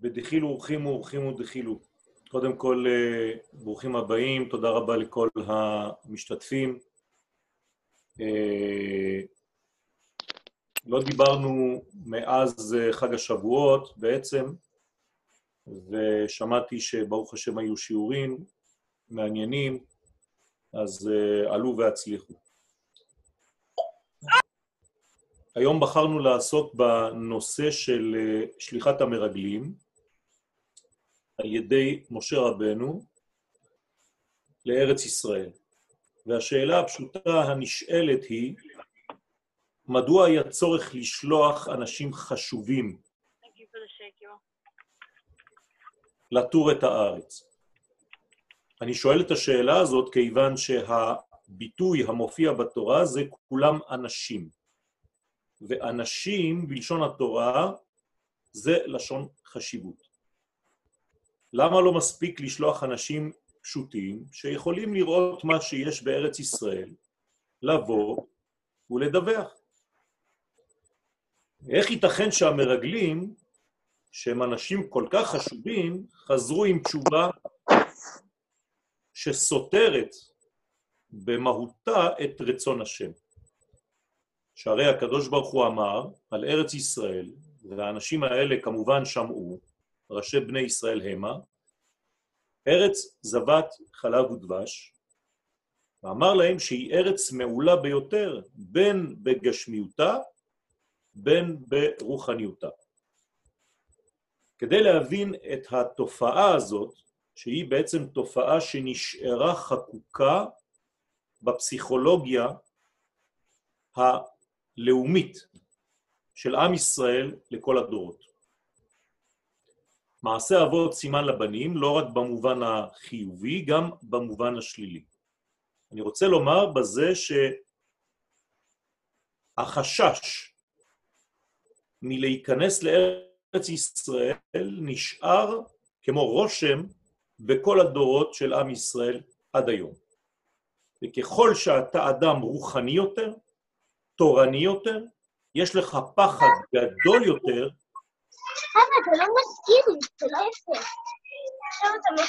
ודחילו אורחים ואורחים ודחילו. קודם כל, אה, ברוכים הבאים, תודה רבה לכל המשתתפים. אה, לא דיברנו מאז אה, חג השבועות בעצם, ושמעתי שברוך השם היו שיעורים מעניינים, אז עלו והצליחו. היום בחרנו לעסוק בנושא של שליחת המרגלים, על ידי משה רבנו לארץ ישראל. והשאלה הפשוטה הנשאלת היא, מדוע היה צורך לשלוח אנשים חשובים לטור את הארץ? אני שואל את השאלה הזאת כיוון שהביטוי המופיע בתורה זה כולם אנשים. ואנשים בלשון התורה זה לשון חשיבות. למה לא מספיק לשלוח אנשים פשוטים שיכולים לראות מה שיש בארץ ישראל, לבוא ולדווח? איך ייתכן שהמרגלים, שהם אנשים כל כך חשובים, חזרו עם תשובה שסותרת במהותה את רצון השם? שהרי הקדוש ברוך הוא אמר על ארץ ישראל, והאנשים האלה כמובן שמעו, ראשי בני ישראל המה, ארץ זבת חלב ודבש, ואמר להם שהיא ארץ מעולה ביותר, בין בגשמיותה, בין ברוחניותה. כדי להבין את התופעה הזאת, שהיא בעצם תופעה שנשארה חקוקה בפסיכולוגיה הלאומית של עם ישראל לכל הדורות. מעשה אבות סימן לבנים, לא רק במובן החיובי, גם במובן השלילי. אני רוצה לומר בזה שהחשש מלהיכנס לארץ ישראל נשאר כמו רושם בכל הדורות של עם ישראל עד היום. וככל שאתה אדם רוחני יותר, תורני יותר, יש לך פחד גדול יותר חבר'ה, אתה לא מזכיר זה לא יפה. עכשיו אתה לי,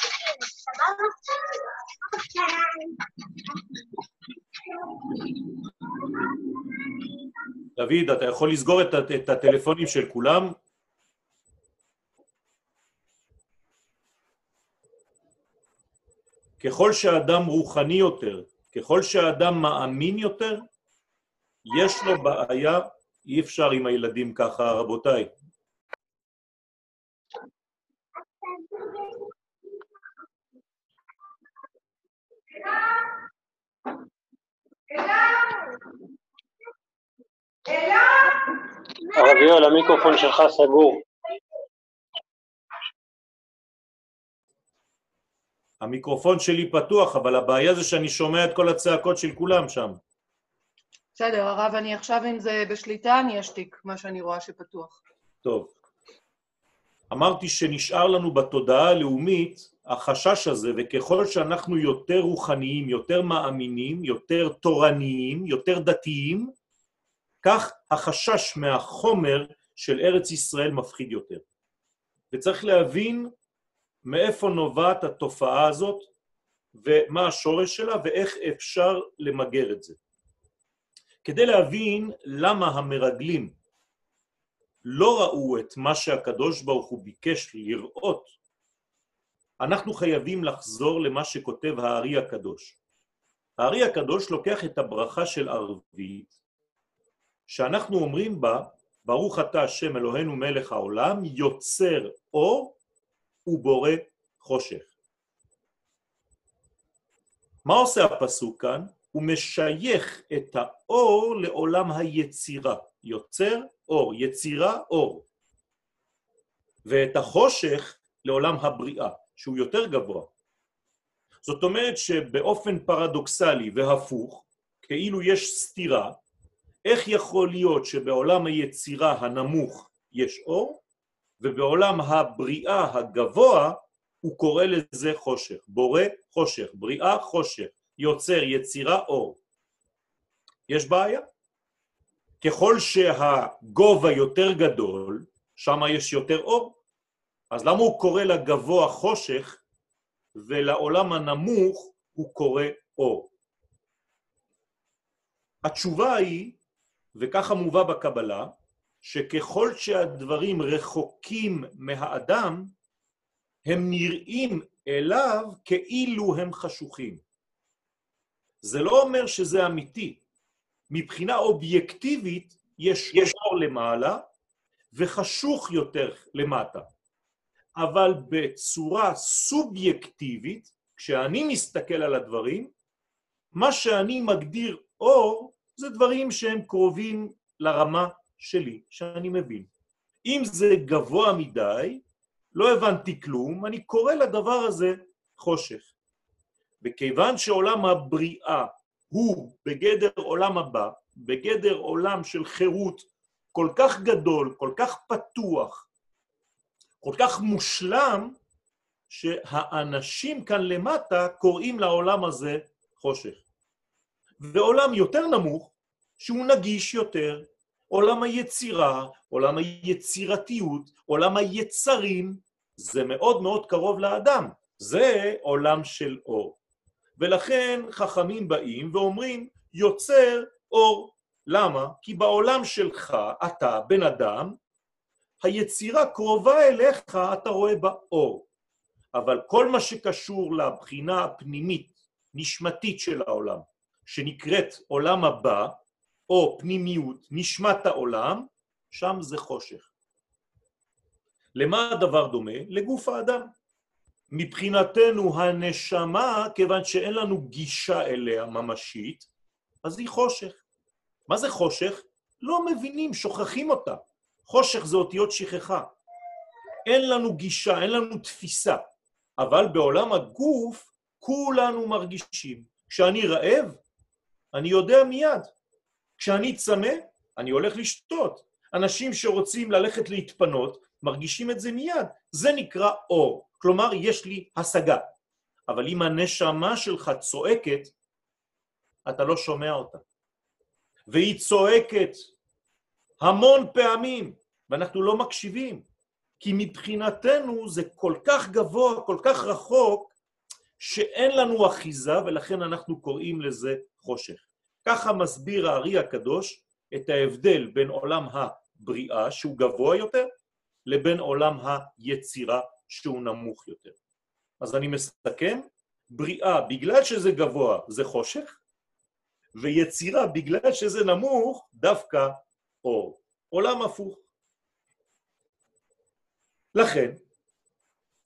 סבבה? דוד, אתה יכול לסגור את, את הטלפונים של כולם? ככל שהאדם רוחני יותר, ככל שהאדם מאמין יותר, יש לו בעיה, אי אפשר עם הילדים ככה, רבותיי. הרב יואל, המיקרופון שלך סגור. המיקרופון שלי פתוח, אבל הבעיה זה שאני שומע את כל הצעקות של כולם שם. בסדר, הרב, אני עכשיו אם זה בשליטה, אני אשתיק מה שאני רואה שפתוח. טוב. אמרתי שנשאר לנו בתודעה הלאומית החשש הזה, וככל שאנחנו יותר רוחניים, יותר מאמינים, יותר תורניים, יותר דתיים, כך החשש מהחומר של ארץ ישראל מפחיד יותר. וצריך להבין מאיפה נובעת התופעה הזאת, ומה השורש שלה, ואיך אפשר למגר את זה. כדי להבין למה המרגלים לא ראו את מה שהקדוש ברוך הוא ביקש לראות, אנחנו חייבים לחזור למה שכותב הארי הקדוש. הארי הקדוש לוקח את הברכה של ערבית, שאנחנו אומרים בה, ברוך אתה השם אלוהינו מלך העולם, יוצר אור ובורא חושך. מה עושה הפסוק כאן? הוא משייך את האור לעולם היצירה. יוצר אור, יצירה אור. ואת החושך לעולם הבריאה, שהוא יותר גבוה. זאת אומרת שבאופן פרדוקסלי והפוך, כאילו יש סתירה, איך יכול להיות שבעולם היצירה הנמוך יש אור, ובעולם הבריאה הגבוה הוא קורא לזה חושך. בורא חושך, בריאה חושך, יוצר יצירה אור. יש בעיה. ככל שהגובה יותר גדול, שם יש יותר אור. אז למה הוא קורא לגבוה חושך ולעולם הנמוך הוא קורא אור? התשובה היא, וככה מובא בקבלה, שככל שהדברים רחוקים מהאדם, הם נראים אליו כאילו הם חשוכים. זה לא אומר שזה אמיתי. מבחינה אובייקטיבית יש, יש אור למעלה וחשוך יותר למטה. אבל בצורה סובייקטיבית, כשאני מסתכל על הדברים, מה שאני מגדיר אור זה דברים שהם קרובים לרמה שלי, שאני מבין. אם זה גבוה מדי, לא הבנתי כלום, אני קורא לדבר הזה חושך. וכיוון שעולם הבריאה הוא בגדר עולם הבא, בגדר עולם של חירות כל כך גדול, כל כך פתוח, כל כך מושלם, שהאנשים כאן למטה קוראים לעולם הזה חושך. ועולם יותר נמוך, שהוא נגיש יותר, עולם היצירה, עולם היצירתיות, עולם היצרים, זה מאוד מאוד קרוב לאדם. זה עולם של אור. ולכן חכמים באים ואומרים, יוצר אור. למה? כי בעולם שלך, אתה, בן אדם, היצירה קרובה אליך, אתה רואה בה אור. אבל כל מה שקשור לבחינה הפנימית, נשמתית של העולם, שנקראת עולם הבא, או פנימיות, נשמת העולם, שם זה חושך. למה הדבר דומה? לגוף האדם. מבחינתנו הנשמה, כיוון שאין לנו גישה אליה ממשית, אז היא חושך. מה זה חושך? לא מבינים, שוכחים אותה. חושך זה אותיות שכחה. אין לנו גישה, אין לנו תפיסה. אבל בעולם הגוף כולנו מרגישים. כשאני רעב, אני יודע מיד. כשאני צמא, אני הולך לשתות. אנשים שרוצים ללכת להתפנות, מרגישים את זה מיד. זה נקרא אור. כלומר, יש לי השגה. אבל אם הנשמה שלך צועקת, אתה לא שומע אותה. והיא צועקת המון פעמים, ואנחנו לא מקשיבים, כי מבחינתנו זה כל כך גבוה, כל כך רחוק, שאין לנו אחיזה, ולכן אנחנו קוראים לזה חושך. ככה מסביר הארי הקדוש את ההבדל בין עולם הבריאה, שהוא גבוה יותר, לבין עולם היצירה, שהוא נמוך יותר. אז אני מסכם, בריאה, בגלל שזה גבוה, זה חושך, ויצירה, בגלל שזה נמוך, דווקא אור. עולם הפוך. לכן,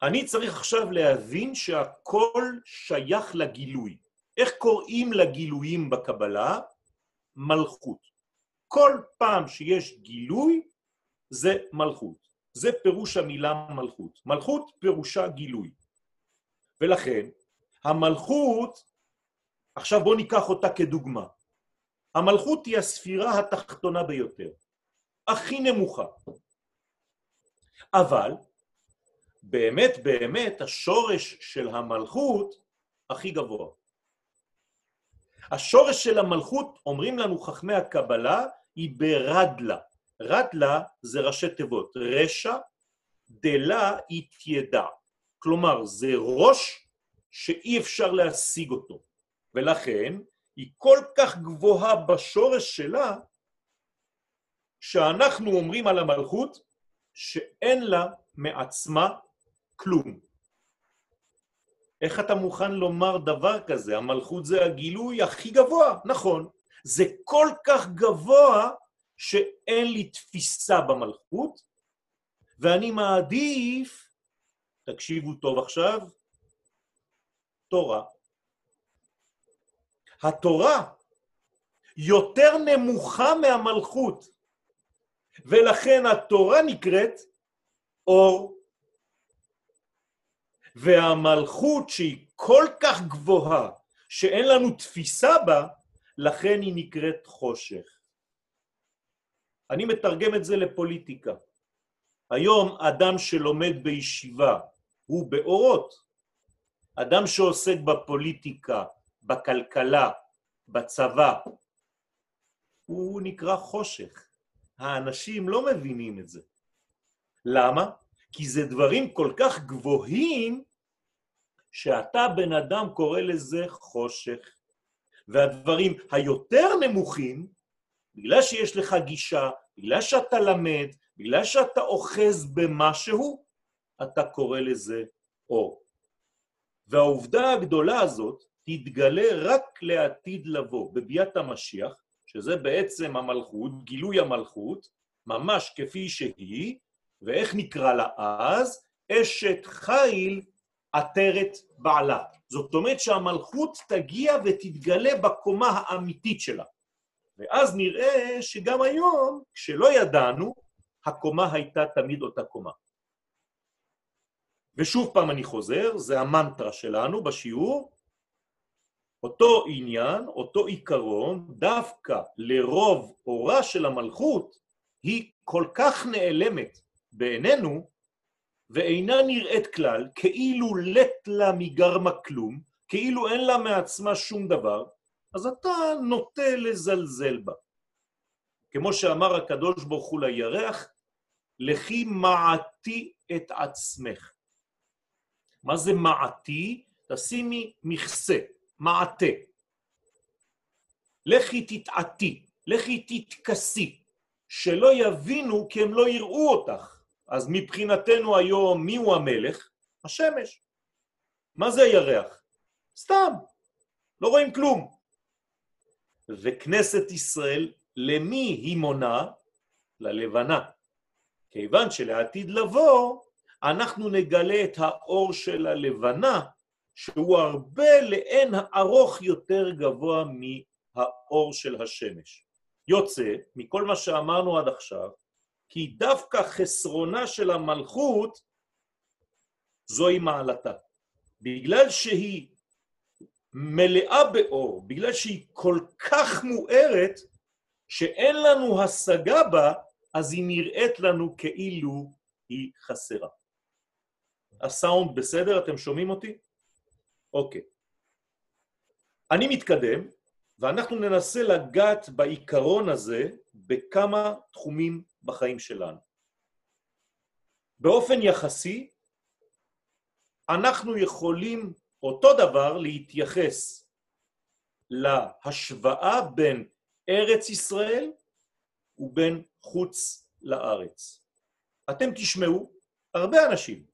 אני צריך עכשיו להבין שהכל שייך לגילוי. איך קוראים לגילויים בקבלה? מלכות. כל פעם שיש גילוי, זה מלכות. זה פירוש המילה מלכות. מלכות פירושה גילוי. ולכן, המלכות, עכשיו בואו ניקח אותה כדוגמה. המלכות היא הספירה התחתונה ביותר, הכי נמוכה. אבל באמת באמת השורש של המלכות הכי גבוה. השורש של המלכות, אומרים לנו חכמי הקבלה, היא ברדלה. רדלה זה ראשי תיבות, רשע, דלה, התיידע. כלומר, זה ראש שאי אפשר להשיג אותו. ולכן, היא כל כך גבוהה בשורש שלה, שאנחנו אומרים על המלכות שאין לה מעצמה כלום. איך אתה מוכן לומר דבר כזה? המלכות זה הגילוי הכי גבוה, נכון. זה כל כך גבוה שאין לי תפיסה במלכות, ואני מעדיף, תקשיבו טוב עכשיו, תורה. התורה יותר נמוכה מהמלכות, ולכן התורה נקראת אור. והמלכות שהיא כל כך גבוהה, שאין לנו תפיסה בה, לכן היא נקראת חושך. אני מתרגם את זה לפוליטיקה. היום אדם שלומד בישיבה הוא באורות. אדם שעוסק בפוליטיקה, בכלכלה, בצבא, הוא נקרא חושך. האנשים לא מבינים את זה. למה? כי זה דברים כל כך גבוהים, שאתה בן אדם קורא לזה חושך. והדברים היותר נמוכים, בגלל שיש לך גישה, בגלל שאתה למד, בגלל שאתה אוחז במשהו, אתה קורא לזה אור. והעובדה הגדולה הזאת תתגלה רק לעתיד לבוא, בביאת המשיח, שזה בעצם המלכות, גילוי המלכות, ממש כפי שהיא, ואיך נקרא לה אז? אשת חיל עטרת בעלה. זאת אומרת שהמלכות תגיע ותתגלה בקומה האמיתית שלה. ואז נראה שגם היום, כשלא ידענו, הקומה הייתה תמיד אותה קומה. ושוב פעם אני חוזר, זה המנטרה שלנו בשיעור, אותו עניין, אותו עיקרון, דווקא לרוב אורה של המלכות, היא כל כך נעלמת בעינינו, ואינה נראית כלל, כאילו לט לה מגרמה כלום, כאילו אין לה מעצמה שום דבר, אז אתה נוטה לזלזל בה. כמו שאמר הקדוש ברוך הוא לירח, לכי מעתי את עצמך. מה זה מעתי? תשימי מכסה, מעטה. לכי תתעתי, לכי תתכסי, שלא יבינו כי הם לא יראו אותך. אז מבחינתנו היום מי הוא המלך? השמש. מה זה הירח? סתם, לא רואים כלום. וכנסת ישראל, למי היא מונה? ללבנה. כיוון שלעתיד לבוא, אנחנו נגלה את האור של הלבנה, שהוא הרבה לאין ארוך יותר גבוה מהאור של השמש. יוצא, מכל מה שאמרנו עד עכשיו, כי דווקא חסרונה של המלכות זוהי מעלתה. בגלל שהיא מלאה באור, בגלל שהיא כל כך מוארת, שאין לנו השגה בה, אז היא נראית לנו כאילו היא חסרה. הסאונד בסדר? אתם שומעים אותי? אוקיי. אני מתקדם, ואנחנו ננסה לגעת בעיקרון הזה בכמה תחומים בחיים שלנו. באופן יחסי, אנחנו יכולים אותו דבר להתייחס להשוואה בין ארץ ישראל ובין חוץ לארץ. אתם תשמעו הרבה אנשים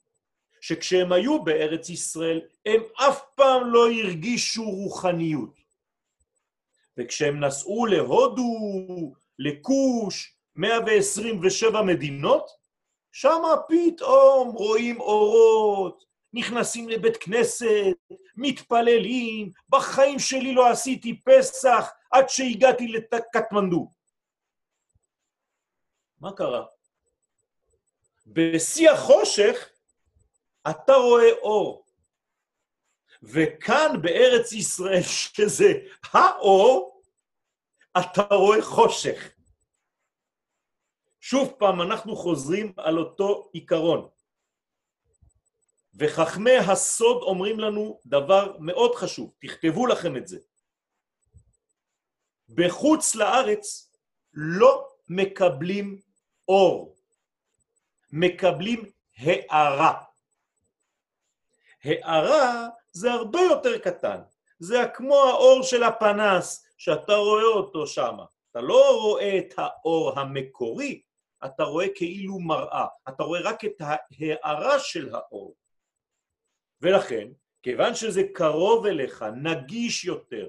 שכשהם היו בארץ ישראל, הם אף פעם לא הרגישו רוחניות. וכשהם נסעו להודו, לכוש, 127 מדינות, שם פתאום רואים אורות, נכנסים לבית כנסת, מתפללים, בחיים שלי לא עשיתי פסח עד שהגעתי לקטמנדו. מה קרה? בשיא החושך אתה רואה אור. וכאן בארץ ישראל, שזה האור, אתה רואה חושך. שוב פעם, אנחנו חוזרים על אותו עיקרון. וחכמי הסוד אומרים לנו דבר מאוד חשוב, תכתבו לכם את זה. בחוץ לארץ לא מקבלים אור, מקבלים הערה. הערה זה הרבה יותר קטן, זה כמו האור של הפנס שאתה רואה אותו שם. אתה לא רואה את האור המקורי, אתה רואה כאילו מראה, אתה רואה רק את ההערה של האור. ולכן, כיוון שזה קרוב אליך, נגיש יותר,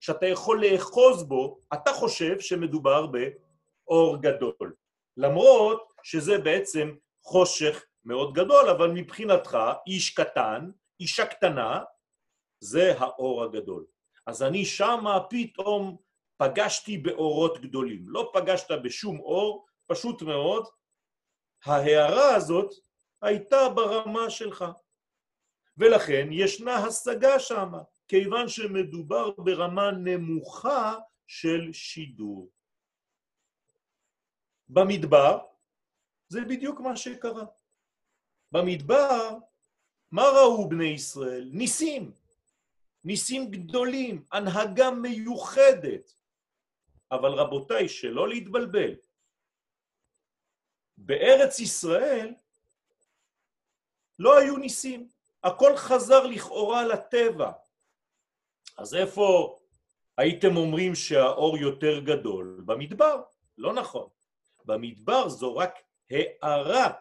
שאתה יכול לאחוז בו, אתה חושב שמדובר באור גדול. למרות שזה בעצם חושך מאוד גדול, אבל מבחינתך, איש קטן, אישה קטנה, זה האור הגדול. אז אני שמה פתאום פגשתי באורות גדולים. לא פגשת בשום אור, פשוט מאוד, ההערה הזאת הייתה ברמה שלך. ולכן ישנה השגה שם, כיוון שמדובר ברמה נמוכה של שידור. במדבר זה בדיוק מה שקרה. במדבר, מה ראו בני ישראל? ניסים. ניסים גדולים, הנהגה מיוחדת. אבל רבותיי, שלא להתבלבל. בארץ ישראל לא היו ניסים. הכל חזר לכאורה לטבע. אז איפה הייתם אומרים שהאור יותר גדול? במדבר. לא נכון. במדבר זו רק הערה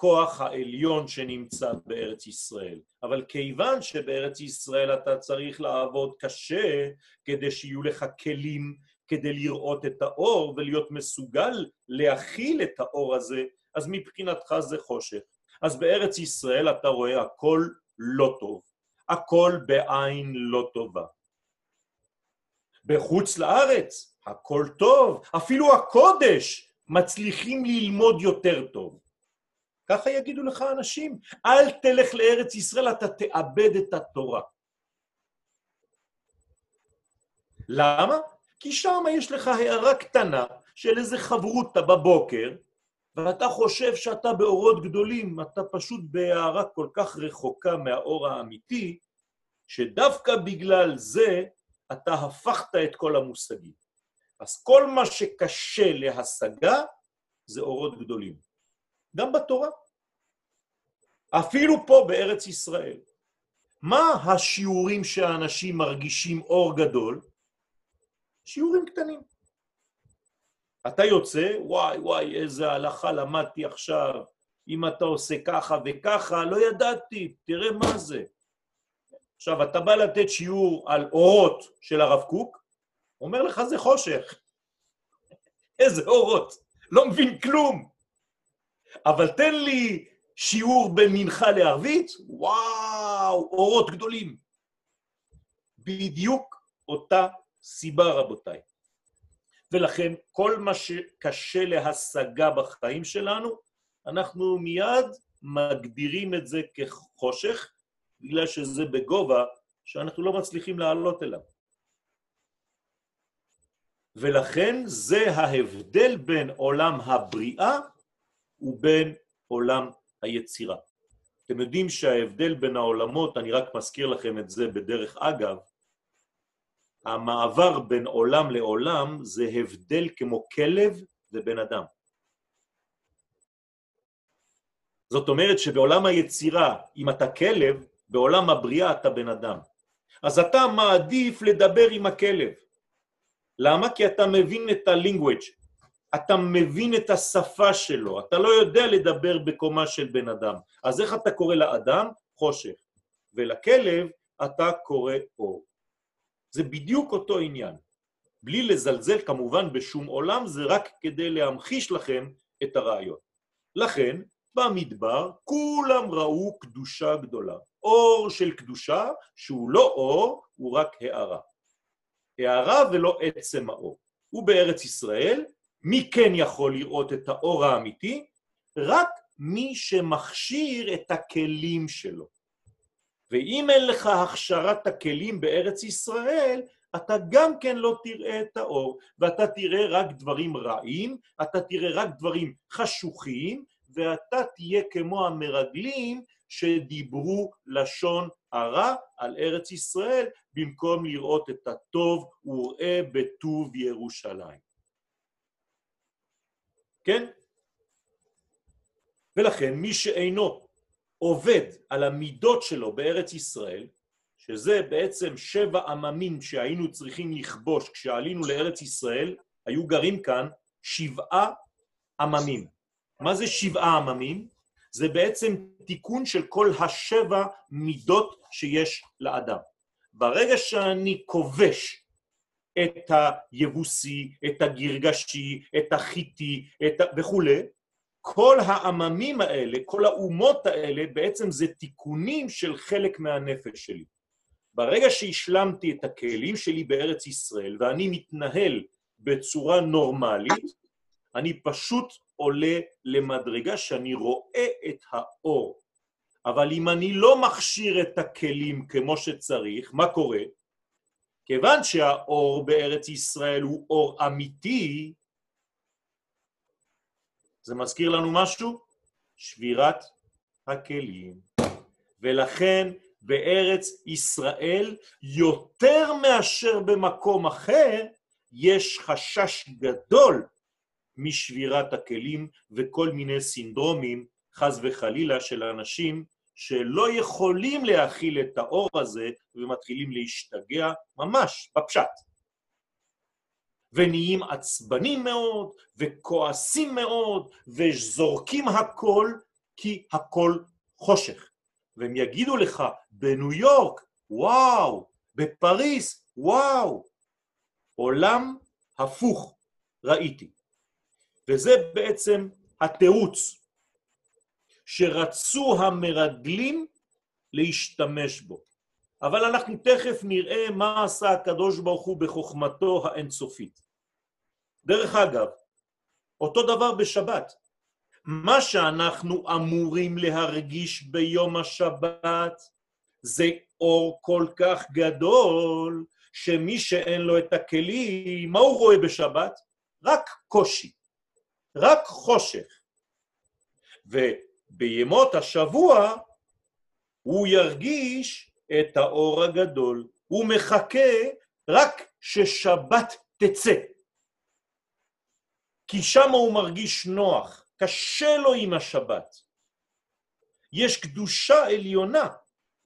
מהכוח העליון שנמצא בארץ ישראל. אבל כיוון שבארץ ישראל אתה צריך לעבוד קשה כדי שיהיו לך כלים כדי לראות את האור ולהיות מסוגל להכיל את האור הזה, אז מבחינתך זה חושך. אז בארץ ישראל אתה רואה הכל לא טוב, הכל בעין לא טובה. בחוץ לארץ הכל טוב, אפילו הקודש מצליחים ללמוד יותר טוב. ככה יגידו לך אנשים, אל תלך לארץ ישראל, אתה תאבד את התורה. למה? כי שם יש לך הערה קטנה של איזה חברותה בבוקר, ואתה חושב שאתה באורות גדולים, אתה פשוט בהערה כל כך רחוקה מהאור האמיתי, שדווקא בגלל זה אתה הפכת את כל המושגים. אז כל מה שקשה להשגה זה אורות גדולים. גם בתורה. אפילו פה בארץ ישראל. מה השיעורים שהאנשים מרגישים אור גדול? שיעורים קטנים. אתה יוצא, וואי וואי, איזה הלכה למדתי עכשיו, אם אתה עושה ככה וככה, לא ידעתי, תראה מה זה. עכשיו, אתה בא לתת שיעור על אורות של הרב קוק, אומר לך זה חושך. איזה אורות, לא מבין כלום. אבל תן לי שיעור בין מנחה לערבית, וואו, אורות גדולים. בדיוק אותה סיבה, רבותיי. ולכן כל מה שקשה להשגה בחיים שלנו, אנחנו מיד מגדירים את זה כחושך, בגלל שזה בגובה שאנחנו לא מצליחים לעלות אליו. ולכן זה ההבדל בין עולם הבריאה ובין עולם היצירה. אתם יודעים שההבדל בין העולמות, אני רק מזכיר לכם את זה בדרך אגב, המעבר בין עולם לעולם זה הבדל כמו כלב ובן אדם. זאת אומרת שבעולם היצירה, אם אתה כלב, בעולם הבריאה אתה בן אדם. אז אתה מעדיף לדבר עם הכלב. למה? כי אתה מבין את ה-language, אתה מבין את השפה שלו, אתה לא יודע לדבר בקומה של בן אדם. אז איך אתה קורא לאדם? חושך. ולכלב אתה קורא אור. זה בדיוק אותו עניין. בלי לזלזל כמובן בשום עולם, זה רק כדי להמחיש לכם את הרעיון. לכן, במדבר כולם ראו קדושה גדולה. אור של קדושה, שהוא לא אור, הוא רק הערה. הערה ולא עצם האור. ובארץ ישראל, מי כן יכול לראות את האור האמיתי? רק מי שמכשיר את הכלים שלו. ואם אין לך הכשרת הכלים בארץ ישראל, אתה גם כן לא תראה את האור, ואתה תראה רק דברים רעים, אתה תראה רק דברים חשוכים, ואתה תהיה כמו המרגלים שדיברו לשון הרע על ארץ ישראל, במקום לראות את הטוב וראה בטוב ירושלים. כן? ולכן מי שאינו עובד על המידות שלו בארץ ישראל, שזה בעצם שבע עממים שהיינו צריכים לכבוש כשעלינו לארץ ישראל, היו גרים כאן שבעה עממים. מה זה שבעה עממים? זה בעצם תיקון של כל השבע מידות שיש לאדם. ברגע שאני כובש את היבוסי, את הגרגשי, את החיטי את ה... וכולי, כל העממים האלה, כל האומות האלה, בעצם זה תיקונים של חלק מהנפש שלי. ברגע שהשלמתי את הכלים שלי בארץ ישראל ואני מתנהל בצורה נורמלית, אני פשוט עולה למדרגה שאני רואה את האור. אבל אם אני לא מכשיר את הכלים כמו שצריך, מה קורה? כיוון שהאור בארץ ישראל הוא אור אמיתי, זה מזכיר לנו משהו? שבירת הכלים. ולכן בארץ ישראל, יותר מאשר במקום אחר, יש חשש גדול משבירת הכלים וכל מיני סינדרומים חז וחלילה, של אנשים שלא יכולים להכיל את האור הזה ומתחילים להשתגע ממש בפשט. ונהיים עצבנים מאוד, וכועסים מאוד, וזורקים הכל, כי הכל חושך. והם יגידו לך, בניו יורק, וואו, בפריס, וואו. עולם הפוך ראיתי. וזה בעצם התירוץ שרצו המרגלים להשתמש בו. אבל אנחנו תכף נראה מה עשה הקדוש ברוך הוא בחוכמתו האינסופית. דרך אגב, אותו דבר בשבת. מה שאנחנו אמורים להרגיש ביום השבת זה אור כל כך גדול, שמי שאין לו את הכלים, מה הוא רואה בשבת? רק קושי, רק חושך. ובימות השבוע הוא ירגיש את האור הגדול. הוא מחכה רק ששבת תצא. כי שם הוא מרגיש נוח, קשה לו עם השבת. יש קדושה עליונה.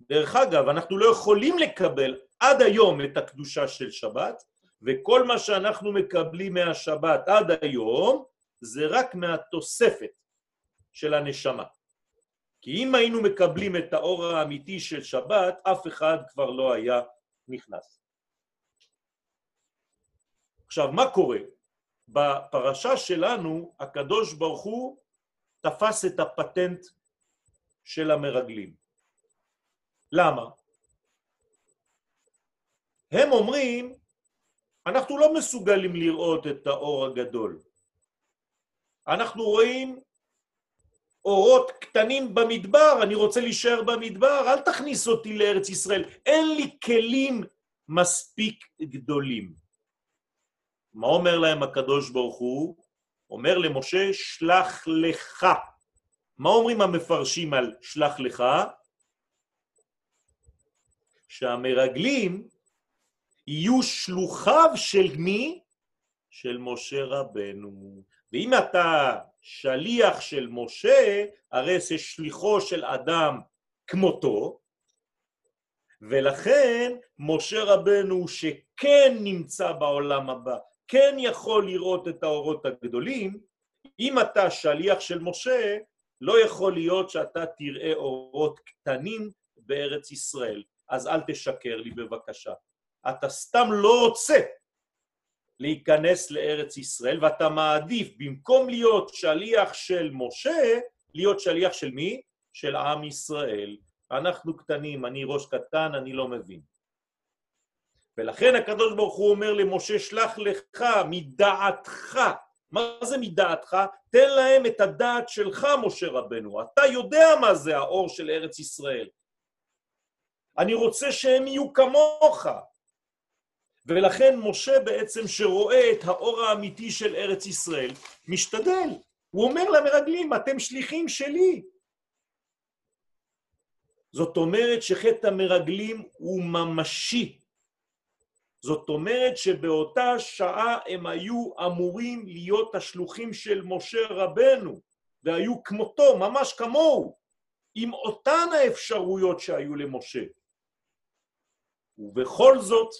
דרך אגב, אנחנו לא יכולים לקבל עד היום את הקדושה של שבת, וכל מה שאנחנו מקבלים מהשבת עד היום, זה רק מהתוספת של הנשמה. כי אם היינו מקבלים את האור האמיתי של שבת, אף אחד כבר לא היה נכנס. עכשיו, מה קורה? בפרשה שלנו, הקדוש ברוך הוא תפס את הפטנט של המרגלים. למה? הם אומרים, אנחנו לא מסוגלים לראות את האור הגדול. אנחנו רואים אורות קטנים במדבר, אני רוצה להישאר במדבר, אל תכניס אותי לארץ ישראל. אין לי כלים מספיק גדולים. מה אומר להם הקדוש ברוך הוא? אומר למשה, שלח לך. מה אומרים המפרשים על שלח לך? שהמרגלים יהיו שלוחיו של מי? של משה רבנו. ואם אתה שליח של משה, הרי זה שליחו של אדם כמותו, ולכן משה רבנו שכן נמצא בעולם הבא, כן יכול לראות את האורות הגדולים, אם אתה שליח של משה, לא יכול להיות שאתה תראה אורות קטנים בארץ ישראל. אז אל תשקר לי בבקשה. אתה סתם לא רוצה להיכנס לארץ ישראל, ואתה מעדיף, במקום להיות שליח של משה, להיות שליח של מי? של עם ישראל. אנחנו קטנים, אני ראש קטן, אני לא מבין. ולכן הקדוש ברוך הוא אומר למשה, שלח לך מדעתך. מה זה מדעתך? תן להם את הדעת שלך, משה רבנו. אתה יודע מה זה האור של ארץ ישראל. אני רוצה שהם יהיו כמוך. ולכן משה בעצם שרואה את האור האמיתי של ארץ ישראל, משתדל. הוא אומר למרגלים, אתם שליחים שלי. זאת אומרת שחטא המרגלים הוא ממשי. זאת אומרת שבאותה שעה הם היו אמורים להיות השלוחים של משה רבנו, והיו כמותו, ממש כמוהו, עם אותן האפשרויות שהיו למשה. ובכל זאת,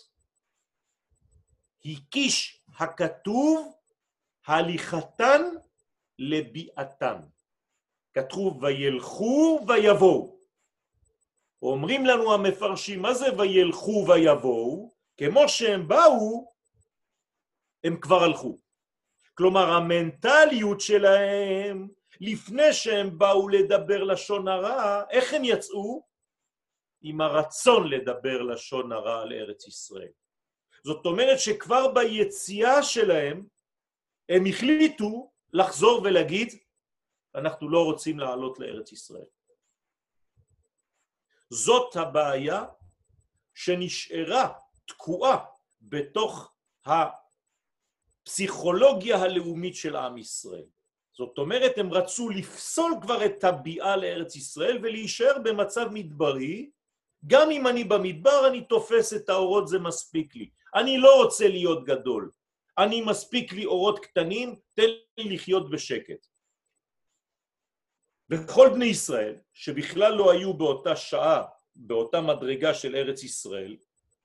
הקיש הכתוב הליכתן לביאתן. כתוב וילכו ויבואו. אומרים לנו המפרשים, מה זה וילכו ויבואו? כמו שהם באו, הם כבר הלכו. כלומר, המנטליות שלהם, לפני שהם באו לדבר לשון הרע, איך הם יצאו? עם הרצון לדבר לשון הרע לארץ ישראל. זאת אומרת שכבר ביציאה שלהם הם החליטו לחזור ולהגיד, אנחנו לא רוצים לעלות לארץ ישראל. זאת הבעיה שנשארה תקועה בתוך הפסיכולוגיה הלאומית של עם ישראל. זאת אומרת, הם רצו לפסול כבר את הביאה לארץ ישראל ולהישאר במצב מדברי, גם אם אני במדבר, אני תופס את האורות, זה מספיק לי. אני לא רוצה להיות גדול. אני מספיק לי אורות קטנים, תן לי לחיות בשקט. וכל בני ישראל, שבכלל לא היו באותה שעה, באותה מדרגה של ארץ ישראל,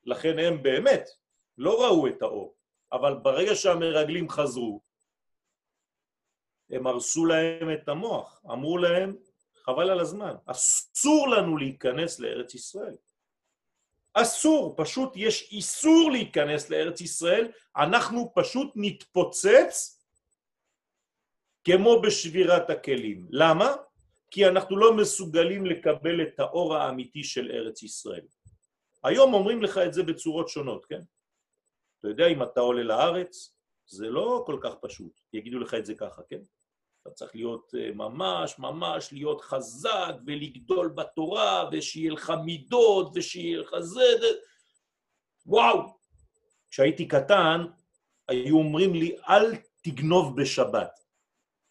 לכן הם באמת לא ראו את האור, אבל ברגע שהמרגלים חזרו, הם הרסו להם את המוח, אמרו להם, חבל על הזמן, אסור לנו להיכנס לארץ ישראל. אסור, פשוט יש איסור להיכנס לארץ ישראל, אנחנו פשוט נתפוצץ כמו בשבירת הכלים. למה? כי אנחנו לא מסוגלים לקבל את האור האמיתי של ארץ ישראל. היום אומרים לך את זה בצורות שונות, כן? אתה יודע, אם אתה עולה לארץ, זה לא כל כך פשוט, יגידו לך את זה ככה, כן? אתה צריך להיות אה, ממש ממש להיות חזק ולגדול בתורה ושיהיה לך מידות ושיהיה לך זה. וואו! כשהייתי קטן, היו אומרים לי, אל תגנוב בשבת.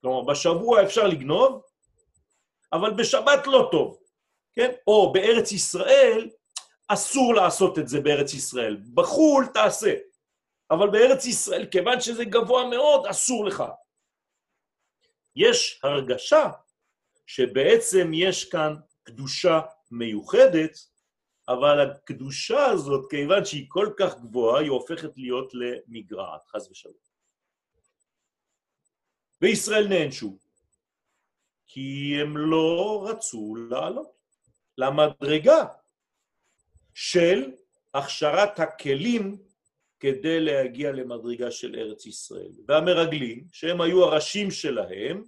כלומר, בשבוע אפשר לגנוב, אבל בשבת לא טוב, כן? או בארץ ישראל, אסור לעשות את זה בארץ ישראל. בחו"ל תעשה, אבל בארץ ישראל, כיוון שזה גבוה מאוד, אסור לך. יש הרגשה שבעצם יש כאן קדושה מיוחדת, אבל הקדושה הזאת, כיוון שהיא כל כך גבוהה, היא הופכת להיות למגרעת, חס ושלום. וישראל נענשו, כי הם לא רצו לעלות למדרגה של הכשרת הכלים כדי להגיע למדרגה של ארץ ישראל. והמרגלים, שהם היו הראשים שלהם,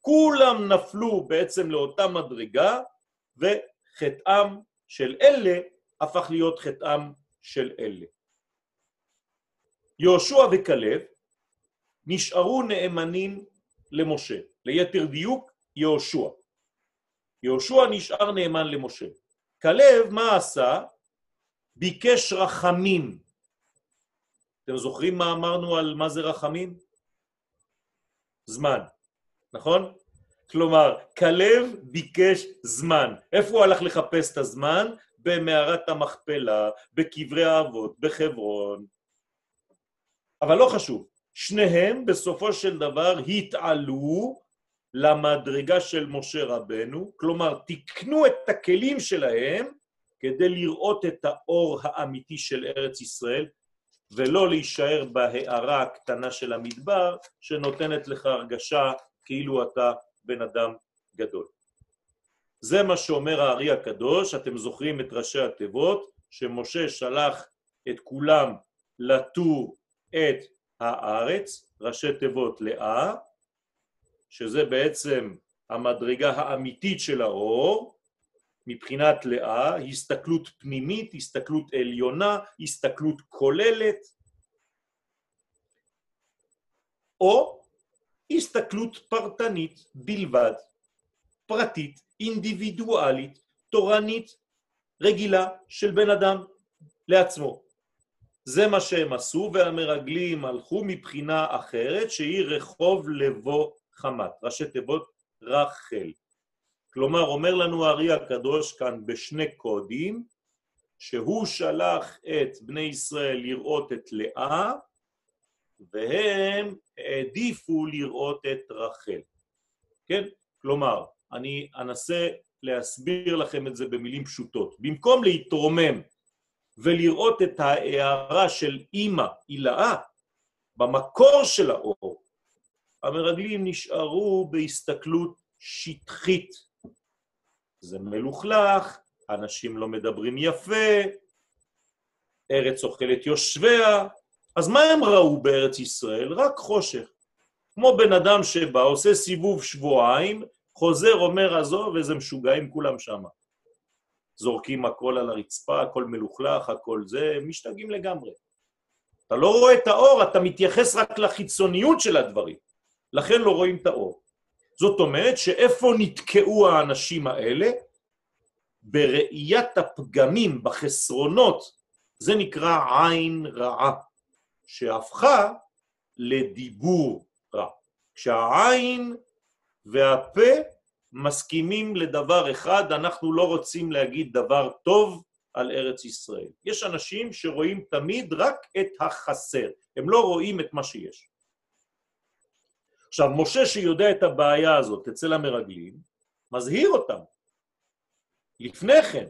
כולם נפלו בעצם לאותה מדרגה, וחטאם של אלה הפך להיות חטאם של אלה. יהושע וכלב נשארו נאמנים למשה, ליתר דיוק יהושע. יהושע נשאר נאמן למשה. כלב, מה עשה? ביקש רחמים אתם זוכרים מה אמרנו על מה זה רחמים? זמן, נכון? כלומר, כלב ביקש זמן. איפה הוא הלך לחפש את הזמן? במערת המכפלה, בקברי האבות, בחברון. אבל לא חשוב, שניהם בסופו של דבר התעלו למדרגה של משה רבנו, כלומר תיקנו את הכלים שלהם כדי לראות את האור האמיתי של ארץ ישראל, ולא להישאר בהערה הקטנה של המדבר, שנותנת לך הרגשה כאילו אתה בן אדם גדול. זה מה שאומר הארי הקדוש, אתם זוכרים את ראשי התיבות, שמשה שלח את כולם לטור את הארץ, ראשי תיבות לאה, שזה בעצם המדרגה האמיתית של האור, מבחינת לאה, הסתכלות פנימית, הסתכלות עליונה, הסתכלות כוללת, או הסתכלות פרטנית בלבד, פרטית, אינדיבידואלית, תורנית, רגילה של בן אדם לעצמו. זה מה שהם עשו, והמרגלים הלכו מבחינה אחרת, שהיא רחוב לבוא חמת, ראשי תיבות רחל. כלומר, אומר לנו הארי הקדוש כאן בשני קודים, שהוא שלח את בני ישראל לראות את לאה, והם העדיפו לראות את רחל. כן? כלומר, אני אנסה להסביר לכם את זה במילים פשוטות. במקום להתרומם ולראות את ההערה של אימא, הילאה, במקור של האור, המרגלים נשארו בהסתכלות שטחית, זה מלוכלך, אנשים לא מדברים יפה, ארץ אוכלת יושביה, אז מה הם ראו בארץ ישראל? רק חושך. כמו בן אדם שבא, עושה סיבוב שבועיים, חוזר, אומר עזוב, איזה משוגעים כולם שם. זורקים הכל על הרצפה, הכל מלוכלך, הכל זה, משתגעים לגמרי. אתה לא רואה את האור, אתה מתייחס רק לחיצוניות של הדברים. לכן לא רואים את האור. זאת אומרת שאיפה נתקעו האנשים האלה? בראיית הפגמים, בחסרונות, זה נקרא עין רעה, שהפכה לדיבור רע. כשהעין והפה מסכימים לדבר אחד, אנחנו לא רוצים להגיד דבר טוב על ארץ ישראל. יש אנשים שרואים תמיד רק את החסר, הם לא רואים את מה שיש. עכשיו, משה שיודע את הבעיה הזאת אצל המרגלים, מזהיר אותם. לפני כן,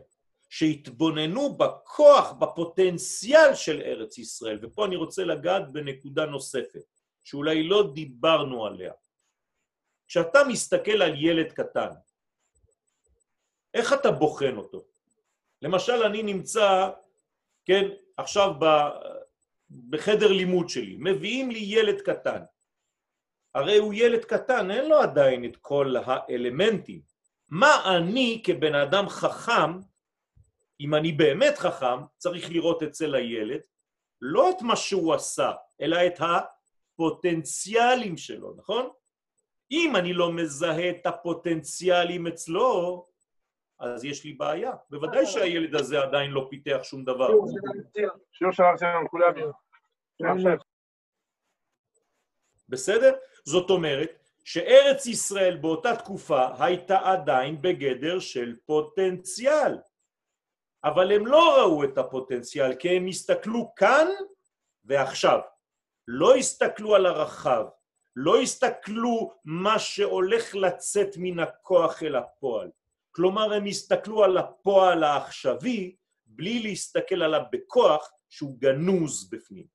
שהתבוננו בכוח, בפוטנציאל של ארץ ישראל, ופה אני רוצה לגעת בנקודה נוספת, שאולי לא דיברנו עליה. כשאתה מסתכל על ילד קטן, איך אתה בוחן אותו? למשל, אני נמצא, כן, עכשיו ב, בחדר לימוד שלי, מביאים לי ילד קטן. הרי הוא ילד קטן, אין לו עדיין את כל האלמנטים. מה אני כבן אדם חכם, אם אני באמת חכם, צריך לראות אצל הילד, לא את מה שהוא עשה, אלא את הפוטנציאלים שלו, נכון? אם אני לא מזהה את הפוטנציאלים אצלו, אז יש לי בעיה. בוודאי שהילד הזה עדיין לא פיתח שום דבר. שיעור שלנו, כולם. בסדר? זאת אומרת שארץ ישראל באותה תקופה הייתה עדיין בגדר של פוטנציאל. אבל הם לא ראו את הפוטנציאל, כי הם הסתכלו כאן ועכשיו. לא הסתכלו על הרחב, לא הסתכלו מה שהולך לצאת מן הכוח אל הפועל. כלומר, הם הסתכלו על הפועל העכשווי בלי להסתכל עליו בכוח שהוא גנוז בפנים.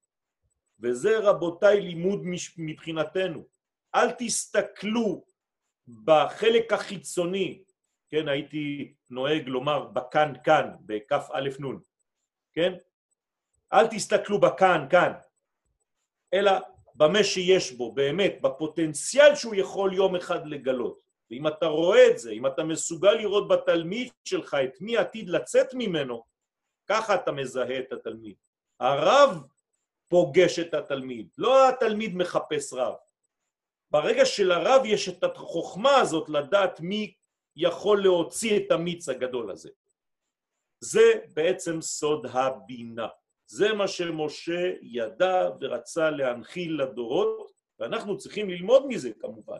וזה רבותיי לימוד מבחינתנו. אל תסתכלו בחלק החיצוני, כן, הייתי נוהג לומר בכאן כאן, בכף א' נ', כן? אל תסתכלו בכאן כאן, אלא במה שיש בו, באמת, בפוטנציאל שהוא יכול יום אחד לגלות. ואם אתה רואה את זה, אם אתה מסוגל לראות בתלמיד שלך את מי עתיד לצאת ממנו, ככה אתה מזהה את התלמיד. הרב פוגש את התלמיד, לא התלמיד מחפש רב. ברגע שלרב יש את החוכמה הזאת לדעת מי יכול להוציא את המיץ הגדול הזה. זה בעצם סוד הבינה. זה מה שמשה ידע ורצה להנחיל לדורות, ואנחנו צריכים ללמוד מזה כמובן.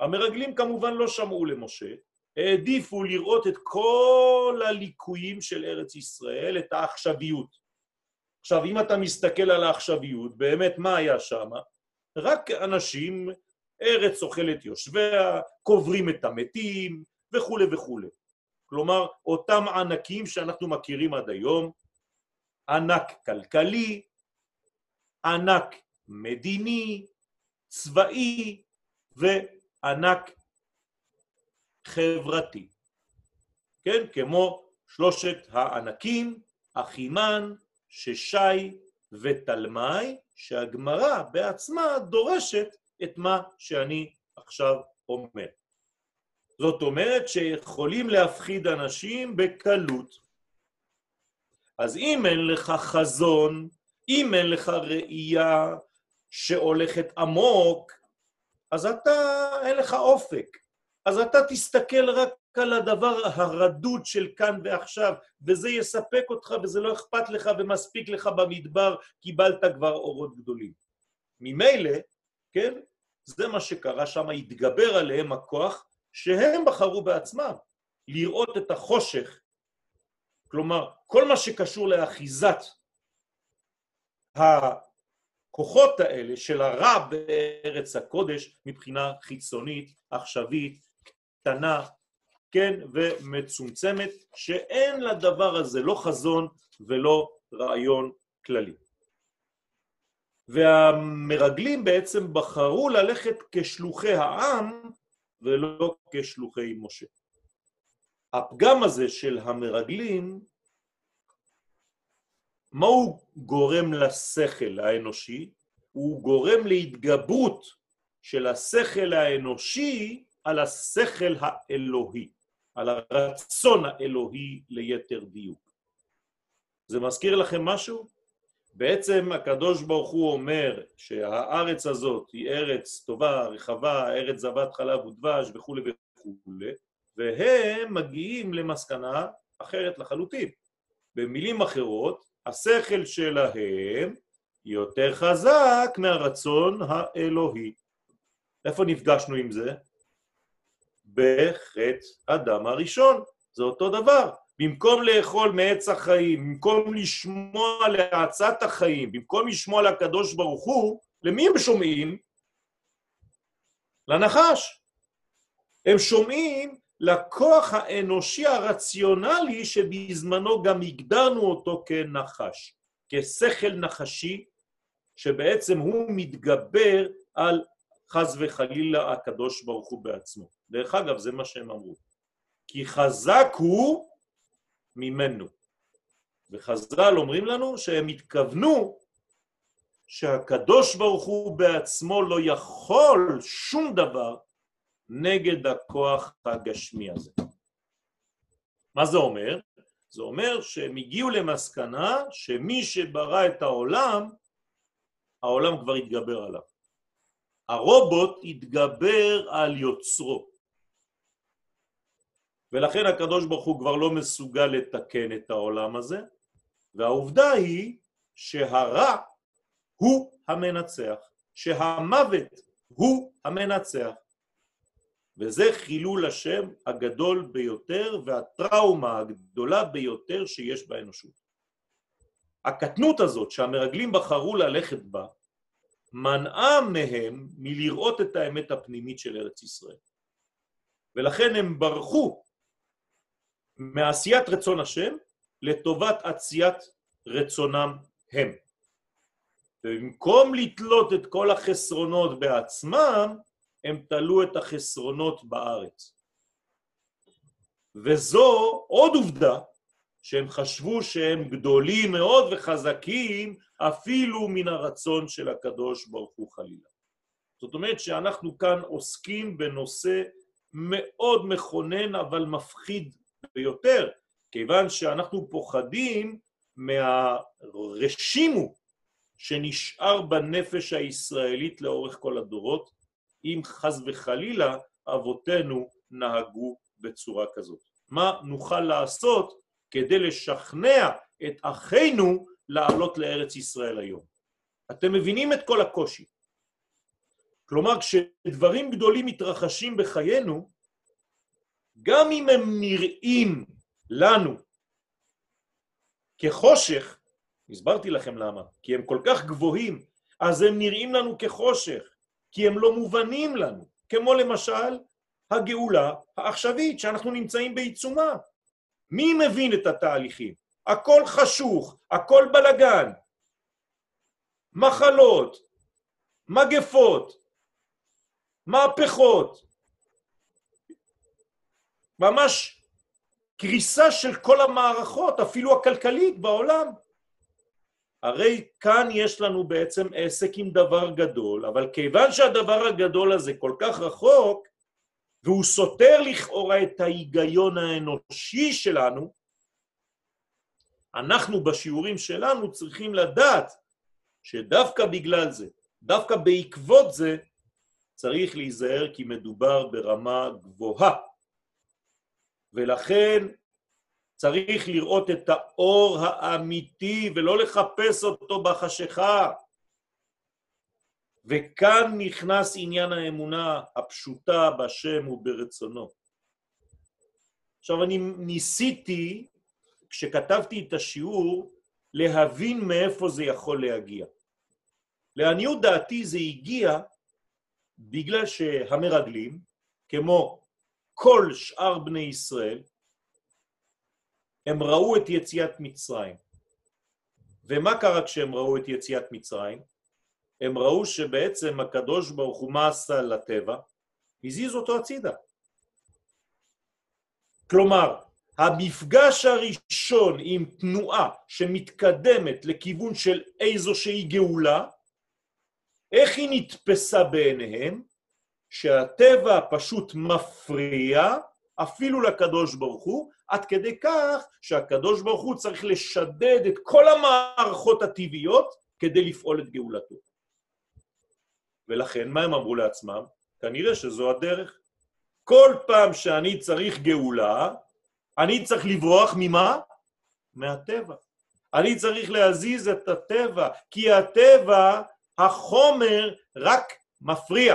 המרגלים כמובן לא שמעו למשה, העדיפו לראות את כל הליקויים של ארץ ישראל, את העכשוויות. עכשיו, אם אתה מסתכל על העכשוויות, באמת מה היה שם? רק אנשים, ארץ אוכלת יושביה, קוברים את המתים וכולי וכולי. כלומר, אותם ענקים שאנחנו מכירים עד היום, ענק כלכלי, ענק מדיני, צבאי וענק חברתי. כן, כמו שלושת הענקים, אחימן, ששי ותלמי, שהגמרא בעצמה דורשת את מה שאני עכשיו אומר. זאת אומרת שיכולים להפחיד אנשים בקלות. אז אם אין לך חזון, אם אין לך ראייה שהולכת עמוק, אז אתה, אין לך אופק. אז אתה תסתכל רק על הדבר הרדוד של כאן ועכשיו, וזה יספק אותך וזה לא אכפת לך ומספיק לך במדבר, קיבלת כבר אורות גדולים. ממילא, כן, זה מה שקרה שם, התגבר עליהם הכוח שהם בחרו בעצמם, לראות את החושך כלומר, כל מה שקשור לאחיזת הכוחות האלה של הרע בארץ הקודש מבחינה חיצונית, עכשווית, קטנה, כן, ומצומצמת, שאין לדבר הזה לא חזון ולא רעיון כללי. והמרגלים בעצם בחרו ללכת כשלוחי העם ולא כשלוחי משה. הפגם הזה של המרגלים, מה הוא גורם לשכל האנושי? הוא גורם להתגברות של השכל האנושי על השכל האלוהי, על הרצון האלוהי ליתר דיוק. זה מזכיר לכם משהו? בעצם הקדוש ברוך הוא אומר שהארץ הזאת היא ארץ טובה, רחבה, ארץ זבת חלב ודבש וכולי וכולי, והם מגיעים למסקנה אחרת לחלוטין. במילים אחרות, השכל שלהם יותר חזק מהרצון האלוהי. איפה נפגשנו עם זה? בחטא אדם הראשון. זה אותו דבר. במקום לאכול מעץ החיים, במקום לשמוע לעצת החיים, במקום לשמוע לקדוש ברוך הוא, למי הם שומעים? לנחש. הם שומעים לכוח האנושי הרציונלי שבזמנו גם הגדרנו אותו כנחש, כשכל נחשי, שבעצם הוא מתגבר על חז וחלילה הקדוש ברוך הוא בעצמו. דרך אגב, זה מה שהם אמרו. כי חזק הוא ממנו. וחז"ל אומרים לנו שהם התכוונו שהקדוש ברוך הוא בעצמו לא יכול שום דבר נגד הכוח הגשמי הזה. מה זה אומר? זה אומר שהם הגיעו למסקנה שמי שברא את העולם, העולם כבר התגבר עליו. הרובוט התגבר על יוצרו. ולכן הקדוש ברוך הוא כבר לא מסוגל לתקן את העולם הזה, והעובדה היא שהרע הוא המנצח, שהמוות הוא המנצח. וזה חילול השם הגדול ביותר והטראומה הגדולה ביותר שיש באנושות. הקטנות הזאת שהמרגלים בחרו ללכת בה, מנעה מהם מלראות את האמת הפנימית של ארץ ישראל. ולכן הם ברחו מעשיית רצון השם לטובת עשיית רצונם הם. ובמקום לתלות את כל החסרונות בעצמם, הם תלו את החסרונות בארץ. וזו עוד עובדה שהם חשבו שהם גדולים מאוד וחזקים אפילו מן הרצון של הקדוש ברוך הוא חלילה. זאת אומרת שאנחנו כאן עוסקים בנושא מאוד מכונן אבל מפחיד ביותר, כיוון שאנחנו פוחדים מהרשימו שנשאר בנפש הישראלית לאורך כל הדורות, אם חז וחלילה אבותינו נהגו בצורה כזאת. מה נוכל לעשות כדי לשכנע את אחינו לעלות לארץ ישראל היום? אתם מבינים את כל הקושי. כלומר, כשדברים גדולים מתרחשים בחיינו, גם אם הם נראים לנו כחושך, הסברתי לכם למה, כי הם כל כך גבוהים, אז הם נראים לנו כחושך, כי הם לא מובנים לנו, כמו למשל הגאולה העכשווית שאנחנו נמצאים בעיצומה. מי מבין את התהליכים? הכל חשוך, הכל בלגן, מחלות, מגפות, מהפכות, ממש קריסה של כל המערכות, אפילו הכלכלית בעולם. הרי כאן יש לנו בעצם עסק עם דבר גדול, אבל כיוון שהדבר הגדול הזה כל כך רחוק, והוא סותר לכאורה את ההיגיון האנושי שלנו, אנחנו בשיעורים שלנו צריכים לדעת שדווקא בגלל זה, דווקא בעקבות זה, צריך להיזהר כי מדובר ברמה גבוהה. ולכן צריך לראות את האור האמיתי ולא לחפש אותו בחשיכה. וכאן נכנס עניין האמונה הפשוטה בשם וברצונו. עכשיו, אני ניסיתי, כשכתבתי את השיעור, להבין מאיפה זה יכול להגיע. לעניות דעתי זה הגיע בגלל שהמרגלים, כמו כל שאר בני ישראל, הם ראו את יציאת מצרים. ומה קרה כשהם ראו את יציאת מצרים? הם ראו שבעצם הקדוש ברוך הוא מה עשה לטבע? הזיז אותו הצידה. כלומר, המפגש הראשון עם תנועה שמתקדמת לכיוון של איזושהי גאולה, איך היא נתפסה בעיניהם? שהטבע פשוט מפריע אפילו לקדוש ברוך הוא, עד כדי כך שהקדוש ברוך הוא צריך לשדד את כל המערכות הטבעיות כדי לפעול את גאולתו. ולכן, מה הם אמרו לעצמם? כנראה שזו הדרך. כל פעם שאני צריך גאולה, אני צריך לברוח ממה? מהטבע. אני צריך להזיז את הטבע, כי הטבע, החומר, רק מפריע.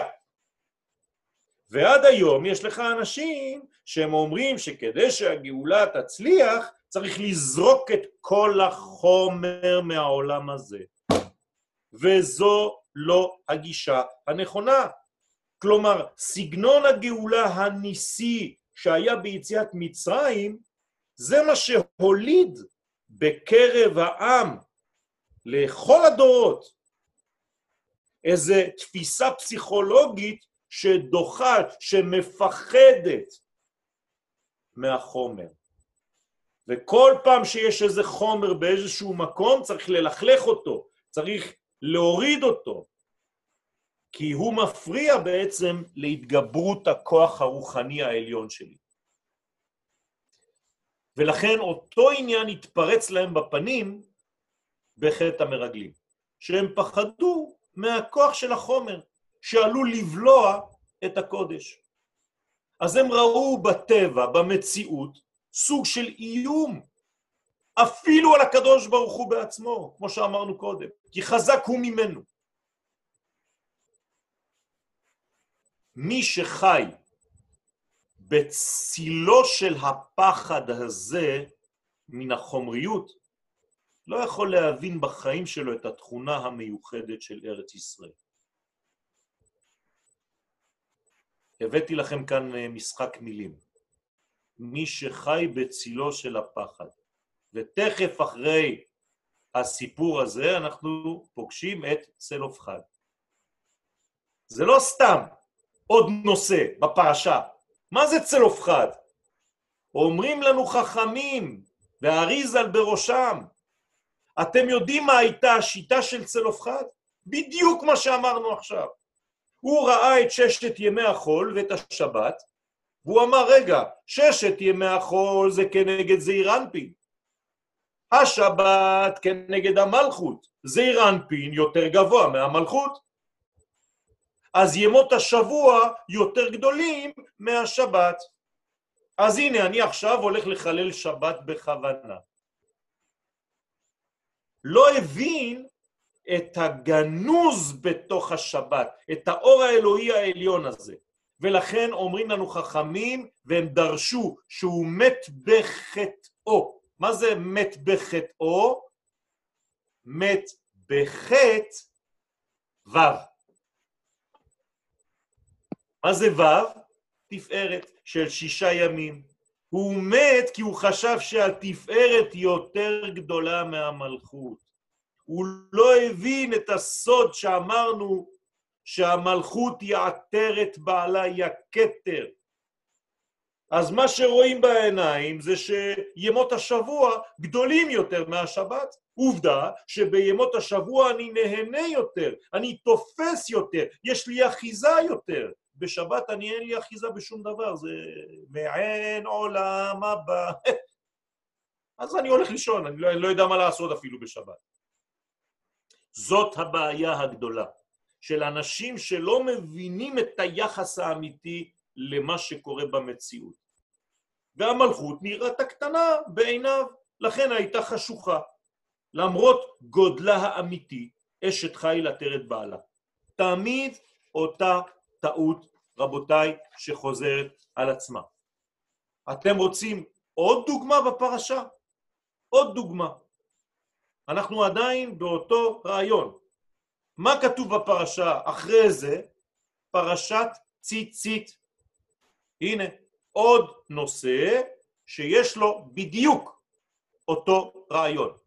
ועד היום יש לך אנשים שהם אומרים שכדי שהגאולה תצליח, צריך לזרוק את כל החומר מהעולם הזה. וזו לא הגישה הנכונה. כלומר, סגנון הגאולה הניסי שהיה ביציאת מצרים, זה מה שהוליד בקרב העם לכל הדורות איזו תפיסה פסיכולוגית שדוחה, שמפחדת מהחומר. וכל פעם שיש איזה חומר באיזשהו מקום צריך ללכלך אותו, צריך להוריד אותו, כי הוא מפריע בעצם להתגברות הכוח הרוחני העליון שלי. ולכן אותו עניין התפרץ להם בפנים בחטא המרגלים, שהם פחדו מהכוח של החומר, שעלול לבלוע את הקודש. אז הם ראו בטבע, במציאות, סוג של איום, אפילו על הקדוש ברוך הוא בעצמו, כמו שאמרנו קודם, כי חזק הוא ממנו. מי שחי בצילו של הפחד הזה מן החומריות, לא יכול להבין בחיים שלו את התכונה המיוחדת של ארץ ישראל. הבאתי לכם כאן אה, משחק מילים. מי שחי בצילו של הפחד. ותכף אחרי הסיפור הזה אנחנו פוגשים את צלוף חד. זה לא סתם עוד נושא בפרשה. מה זה צלוף חד? אומרים לנו חכמים, והאריזל בראשם, אתם יודעים מה הייתה השיטה של צלופחד? בדיוק מה שאמרנו עכשיו. הוא ראה את ששת ימי החול ואת השבת, והוא אמר, רגע, ששת ימי החול זה כנגד זעיר אנפין. השבת כנגד המלכות. זעיר אנפין יותר גבוה מהמלכות. אז ימות השבוע יותר גדולים מהשבת. אז הנה, אני עכשיו הולך לחלל שבת בכוונה. לא הבין את הגנוז בתוך השבת, את האור האלוהי העליון הזה. ולכן אומרים לנו חכמים, והם דרשו שהוא מת בחטאו. מה זה מת בחטאו? מת בחטא ו'. מה זה ו'? תפארת של שישה ימים. הוא מת כי הוא חשב שהתפארת יותר גדולה מהמלכות. הוא לא הבין את הסוד שאמרנו שהמלכות היא עטרת בעלה, היא הכתר. אז מה שרואים בעיניים זה שימות השבוע גדולים יותר מהשבת. עובדה שבימות השבוע אני נהנה יותר, אני תופס יותר, יש לי אחיזה יותר. בשבת אני אין לי אחיזה בשום דבר, זה מעין עולם הבא. אז אני הולך לישון, אני לא, אני לא יודע מה לעשות אפילו בשבת. זאת הבעיה הגדולה של אנשים שלא מבינים את היחס האמיתי למה שקורה במציאות. והמלכות נראית קטנה בעיניו, לכן הייתה חשוכה. למרות גודלה האמיתי, אשת חיל עטרת בעלה. תמיד אותה טעות, רבותיי, שחוזרת על עצמה. אתם רוצים עוד דוגמה בפרשה? עוד דוגמה. אנחנו עדיין באותו רעיון. מה כתוב בפרשה אחרי זה? פרשת ציצית. הנה, עוד נושא שיש לו בדיוק אותו רעיון.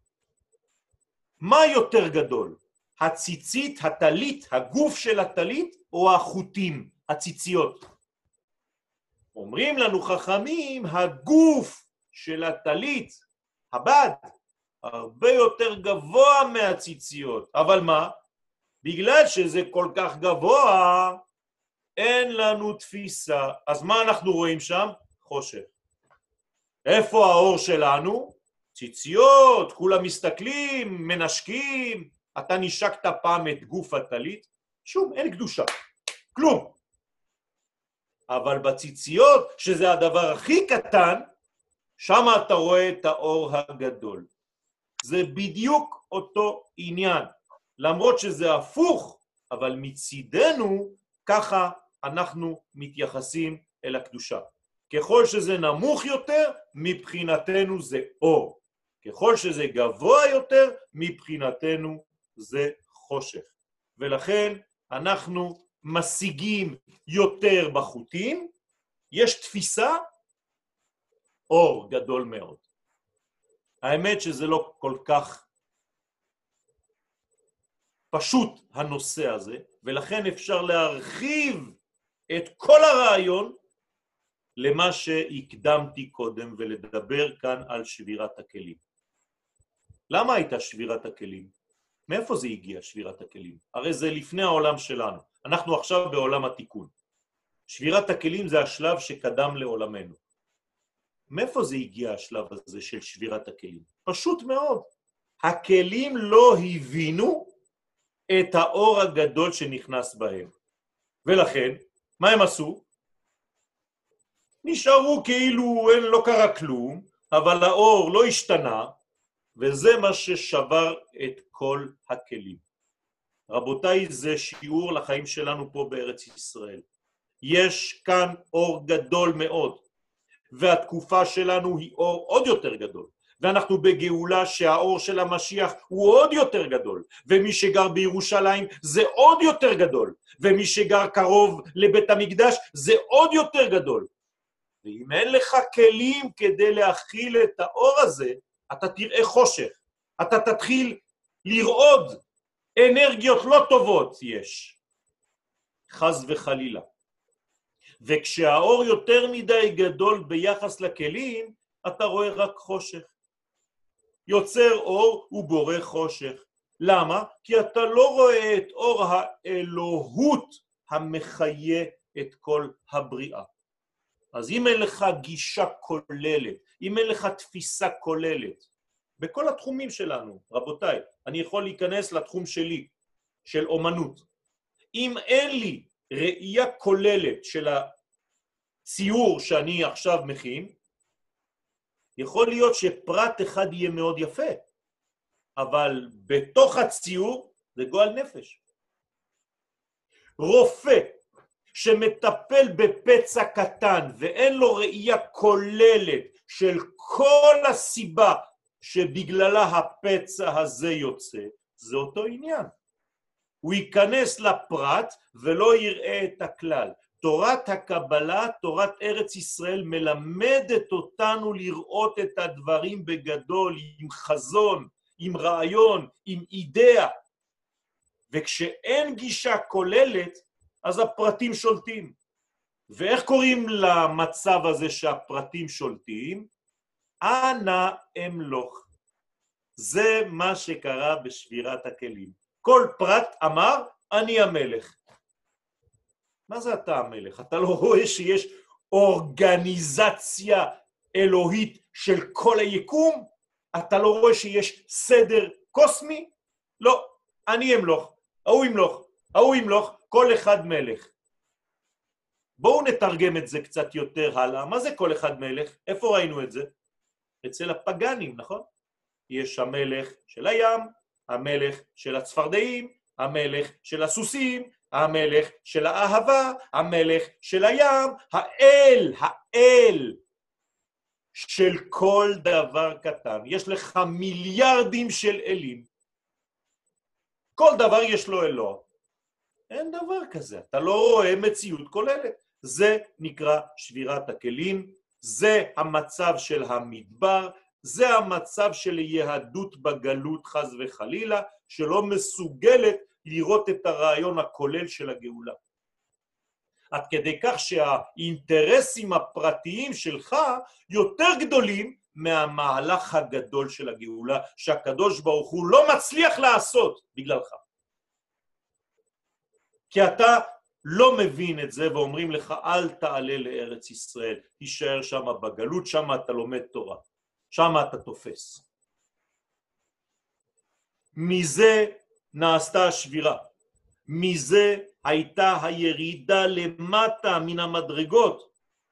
מה יותר גדול? הציצית, הטלית, הגוף של הטלית, או החוטים, הציציות? אומרים לנו חכמים, הגוף של הטלית, הבד, הרבה יותר גבוה מהציציות. אבל מה? בגלל שזה כל כך גבוה, אין לנו תפיסה. אז מה אנחנו רואים שם? חושך. איפה האור שלנו? ציציות, כולם מסתכלים, מנשקים. אתה נשקת פעם את גוף הטלית? שום, אין קדושה. כלום. אבל בציציות, שזה הדבר הכי קטן, שם אתה רואה את האור הגדול. זה בדיוק אותו עניין. למרות שזה הפוך, אבל מצידנו ככה אנחנו מתייחסים אל הקדושה. ככל שזה נמוך יותר, מבחינתנו זה אור. ככל שזה גבוה יותר, מבחינתנו זה חושך. ולכן אנחנו משיגים יותר בחוטים, יש תפיסה אור גדול מאוד. האמת שזה לא כל כך פשוט הנושא הזה, ולכן אפשר להרחיב את כל הרעיון למה שהקדמתי קודם ולדבר כאן על שבירת הכלים. למה הייתה שבירת הכלים? מאיפה זה הגיע, שבירת הכלים? הרי זה לפני העולם שלנו. אנחנו עכשיו בעולם התיקון. שבירת הכלים זה השלב שקדם לעולמנו. מאיפה זה הגיע השלב הזה של שבירת הכלים? פשוט מאוד. הכלים לא הבינו את האור הגדול שנכנס בהם. ולכן, מה הם עשו? נשארו כאילו אין, לא קרה כלום, אבל האור לא השתנה, וזה מה ששבר את כל הכלים. רבותיי, זה שיעור לחיים שלנו פה בארץ ישראל. יש כאן אור גדול מאוד, והתקופה שלנו היא אור עוד יותר גדול. ואנחנו בגאולה שהאור של המשיח הוא עוד יותר גדול, ומי שגר בירושלים זה עוד יותר גדול, ומי שגר קרוב לבית המקדש זה עוד יותר גדול. ואם אין לך כלים כדי להכיל את האור הזה, אתה תראה חושך, אתה תתחיל לרעוד, אנרגיות לא טובות יש, חז וחלילה. וכשהאור יותר מדי גדול ביחס לכלים, אתה רואה רק חושך. יוצר אור ובורא חושך. למה? כי אתה לא רואה את אור האלוהות המחיה את כל הבריאה. אז אם אין לך גישה כוללת, אם אין לך תפיסה כוללת, בכל התחומים שלנו, רבותיי, אני יכול להיכנס לתחום שלי, של אומנות. אם אין לי ראייה כוללת של הציור שאני עכשיו מכין, יכול להיות שפרט אחד יהיה מאוד יפה, אבל בתוך הציור זה גועל נפש. רופא שמטפל בפצע קטן ואין לו ראייה כוללת של כל הסיבה שבגללה הפצע הזה יוצא, זה אותו עניין. הוא ייכנס לפרט ולא יראה את הכלל. תורת הקבלה, תורת ארץ ישראל, מלמדת אותנו לראות את הדברים בגדול, עם חזון, עם רעיון, עם אידאה. וכשאין גישה כוללת, אז הפרטים שולטים. ואיך קוראים למצב הזה שהפרטים שולטים? אנא אמלוך. זה מה שקרה בשבירת הכלים. כל פרט אמר, אני המלך. מה זה אתה המלך? אתה לא רואה שיש אורגניזציה אלוהית של כל היקום? אתה לא רואה שיש סדר קוסמי? לא, אני אמלוך, ההוא ימלוך, ההוא ימלוך, כל אחד מלך. בואו נתרגם את זה קצת יותר הלאה. מה זה כל אחד מלך? איפה ראינו את זה? אצל הפגאנים, נכון? יש המלך של הים, המלך של הצפרדעים, המלך של הסוסים, המלך של האהבה, המלך של הים, האל, האל של כל דבר קטן. יש לך מיליארדים של אלים. כל דבר יש לו אלוה. אין דבר כזה, אתה לא רואה מציאות כוללת. זה נקרא שבירת הכלים, זה המצב של המדבר, זה המצב של יהדות בגלות חז וחלילה, שלא מסוגלת לראות את הרעיון הכולל של הגאולה. עד כדי כך שהאינטרסים הפרטיים שלך יותר גדולים מהמהלך הגדול של הגאולה, שהקדוש ברוך הוא לא מצליח לעשות בגללך. כי אתה לא מבין את זה ואומרים לך אל תעלה לארץ ישראל, תישאר שם בגלות, שם אתה לומד תורה, שם אתה תופס. מזה נעשתה השבירה, מזה הייתה הירידה למטה מן המדרגות,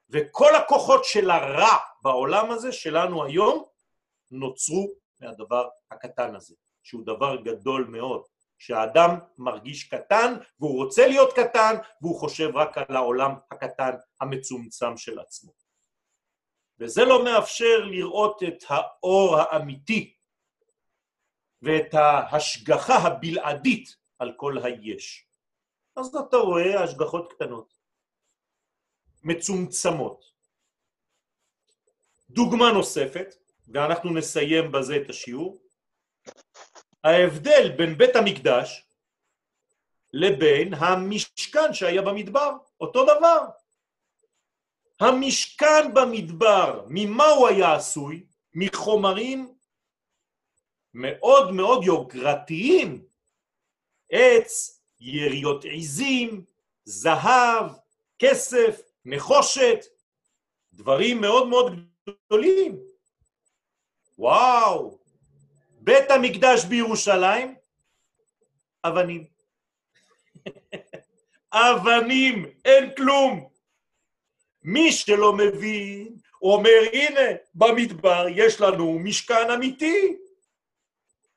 וכל הכוחות של הרע בעולם הזה שלנו היום נוצרו מהדבר הקטן הזה, שהוא דבר גדול מאוד. שהאדם מרגיש קטן והוא רוצה להיות קטן והוא חושב רק על העולם הקטן המצומצם של עצמו. וזה לא מאפשר לראות את האור האמיתי ואת ההשגחה הבלעדית על כל היש. אז אתה רואה השגחות קטנות, מצומצמות. דוגמה נוספת, ואנחנו נסיים בזה את השיעור, ההבדל בין בית המקדש לבין המשכן שהיה במדבר, אותו דבר. המשכן במדבר, ממה הוא היה עשוי? מחומרים מאוד מאוד יוקרתיים, עץ, יריות עיזים, זהב, כסף, נחושת, דברים מאוד מאוד גדולים. וואו, בית המקדש בירושלים, אבנים. אבנים, אין כלום. מי שלא מבין, אומר, הנה, במדבר יש לנו משכן אמיתי,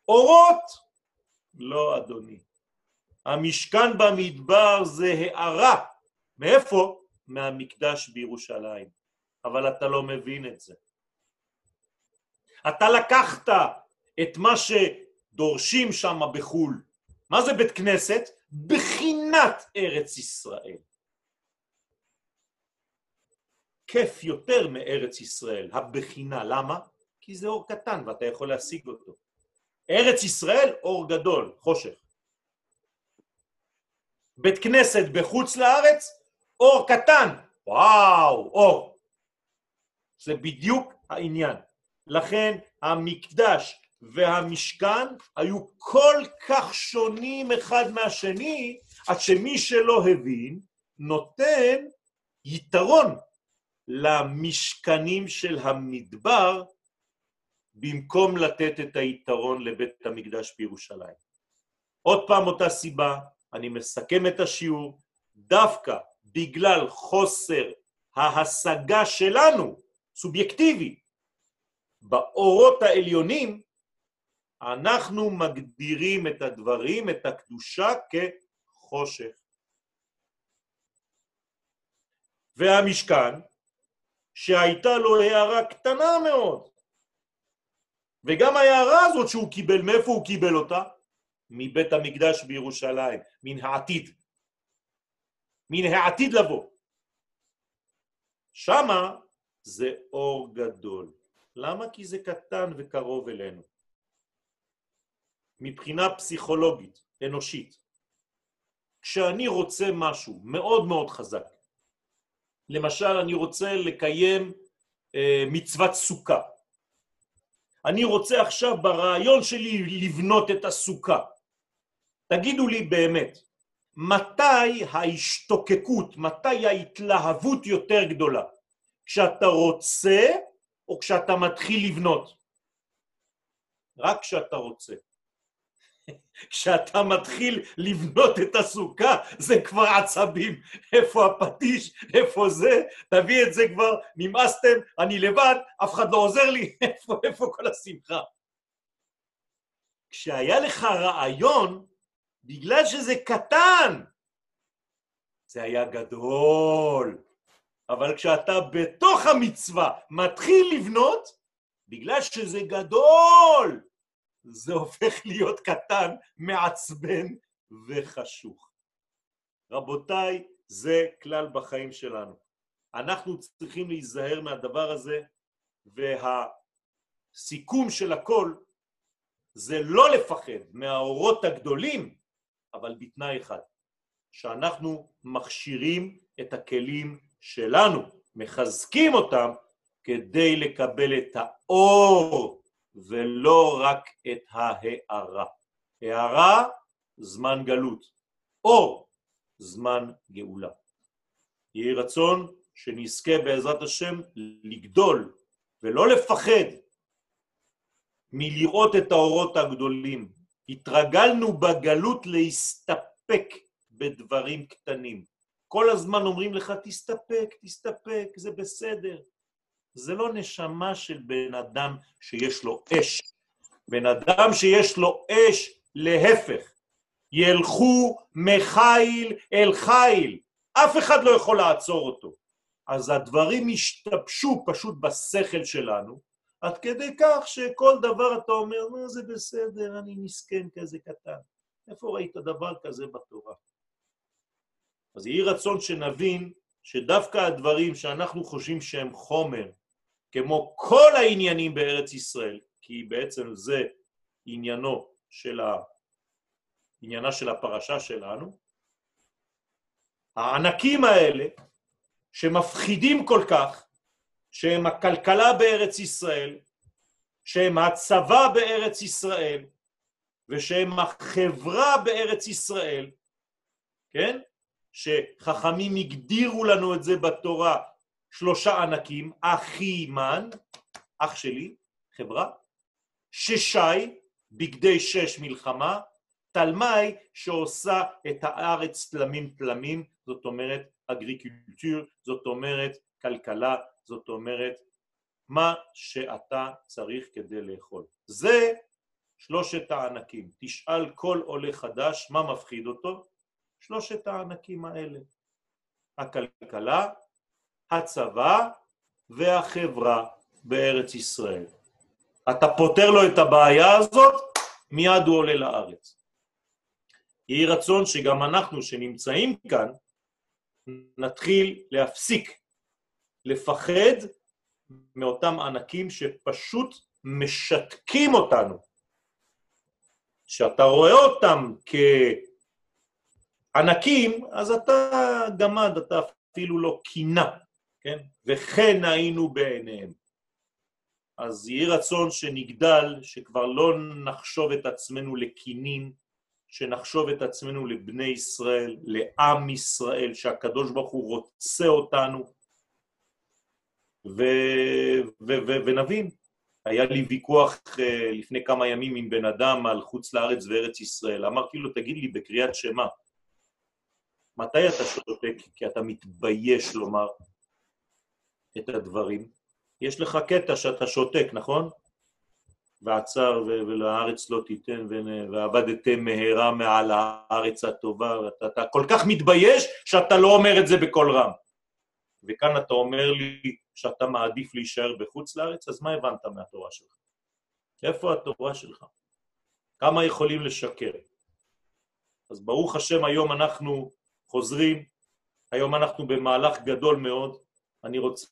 אורות. לא, אדוני. המשכן במדבר זה הערה. מאיפה? מהמקדש בירושלים. אבל אתה לא מבין את זה. אתה לקחת את מה שדורשים שם בחו"ל. מה זה בית כנסת? בחינת ארץ ישראל. כיף יותר מארץ ישראל, הבחינה. למה? כי זה אור קטן ואתה יכול להשיג אותו. ארץ ישראל, אור גדול, חושך. בית כנסת בחוץ לארץ, אור קטן. וואו, אור. זה בדיוק העניין. לכן המקדש והמשכן היו כל כך שונים אחד מהשני, עד שמי שלא הבין נותן יתרון למשכנים של המדבר במקום לתת את היתרון לבית המקדש בירושלים. עוד פעם אותה סיבה, אני מסכם את השיעור, דווקא בגלל חוסר ההשגה שלנו, סובייקטיבי, באורות העליונים, אנחנו מגדירים את הדברים, את הקדושה, כחושך. והמשכן, שהייתה לו הערה קטנה מאוד, וגם ההערה הזאת שהוא קיבל, מאיפה הוא קיבל אותה? מבית המקדש בירושלים, מן העתיד. מן העתיד לבוא. שמה זה אור גדול. למה? כי זה קטן וקרוב אלינו. מבחינה פסיכולוגית, אנושית. כשאני רוצה משהו מאוד מאוד חזק, למשל אני רוצה לקיים אה, מצוות סוכה, אני רוצה עכשיו ברעיון שלי לבנות את הסוכה. תגידו לי באמת, מתי ההשתוקקות, מתי ההתלהבות יותר גדולה? כשאתה רוצה או כשאתה מתחיל לבנות? רק כשאתה רוצה. כשאתה מתחיל לבנות את הסוכה, זה כבר עצבים. איפה הפטיש? איפה זה? תביא את זה כבר, נמאסתם, אני לבד, אף אחד לא עוזר לי. איפה, איפה כל השמחה? כשהיה לך רעיון, בגלל שזה קטן, זה היה גדול. אבל כשאתה בתוך המצווה מתחיל לבנות, בגלל שזה גדול, זה הופך להיות קטן, מעצבן וחשוך. רבותיי, זה כלל בחיים שלנו. אנחנו צריכים להיזהר מהדבר הזה, והסיכום של הכל זה לא לפחד מהאורות הגדולים, אבל בתנאי אחד, שאנחנו מכשירים את הכלים שלנו, מחזקים אותם כדי לקבל את האור ולא רק את ההערה. הערה, זמן גלות, או זמן גאולה. יהי רצון שנזכה בעזרת השם לגדול ולא לפחד מלראות את האורות הגדולים. התרגלנו בגלות להסתפק בדברים קטנים. כל הזמן אומרים לך, תסתפק, תסתפק, זה בסדר. זה לא נשמה של בן אדם שיש לו אש. בן אדם שיש לו אש, להפך, ילכו מחיל אל חיל, אף אחד לא יכול לעצור אותו. אז הדברים השתבשו פשוט בשכל שלנו, עד כדי כך שכל דבר אתה אומר, מה זה בסדר, אני מסכן כזה קטן. איפה ראית דבר כזה בתורה? אז יהי רצון שנבין שדווקא הדברים שאנחנו חושבים שהם חומר, כמו כל העניינים בארץ ישראל, כי בעצם זה עניינו של ה... עניינה של הפרשה שלנו, הענקים האלה, שמפחידים כל כך, שהם הכלכלה בארץ ישראל, שהם הצבא בארץ ישראל, ושהם החברה בארץ ישראל, כן? שחכמים הגדירו לנו את זה בתורה שלושה ענקים, אחי מן, אח שלי, חברה, ששי, בגדי שש מלחמה, תלמי שעושה את הארץ תלמים תלמים, זאת אומרת אגריקולטור, זאת אומרת כלכלה, זאת אומרת מה שאתה צריך כדי לאכול. זה שלושת הענקים. תשאל כל עולה חדש מה מפחיד אותו? שלושת הענקים האלה. הכלכלה, הצבא והחברה בארץ ישראל. אתה פותר לו את הבעיה הזאת, מיד הוא עולה לארץ. יהי רצון שגם אנחנו שנמצאים כאן, נתחיל להפסיק לפחד מאותם ענקים שפשוט משתקים אותנו. כשאתה רואה אותם כענקים, אז אתה גמד, אתה אפילו לא קינה, כן? וכן היינו בעיניהם. אז יהי רצון שנגדל, שכבר לא נחשוב את עצמנו לקינים, שנחשוב את עצמנו לבני ישראל, לעם ישראל, שהקדוש ברוך הוא רוצה אותנו, ו... ו... ו... ונבין. היה לי ויכוח uh, לפני כמה ימים עם בן אדם על חוץ לארץ וארץ ישראל. אמרתי לו, תגיד לי בקריאת שמע, מתי אתה שותק כי אתה מתבייש לומר את הדברים? יש לך קטע שאתה שותק, נכון? ועצר ולארץ לא תיתן ועבדתם מהרה מעל הארץ הטובה, ואתה אתה כל כך מתבייש שאתה לא אומר את זה בקול רם. וכאן אתה אומר לי שאתה מעדיף להישאר בחוץ לארץ, אז מה הבנת מהתורה שלך? איפה התורה שלך? כמה יכולים לשקר? אז ברוך השם היום אנחנו חוזרים, היום אנחנו במהלך גדול מאוד, אני רוצה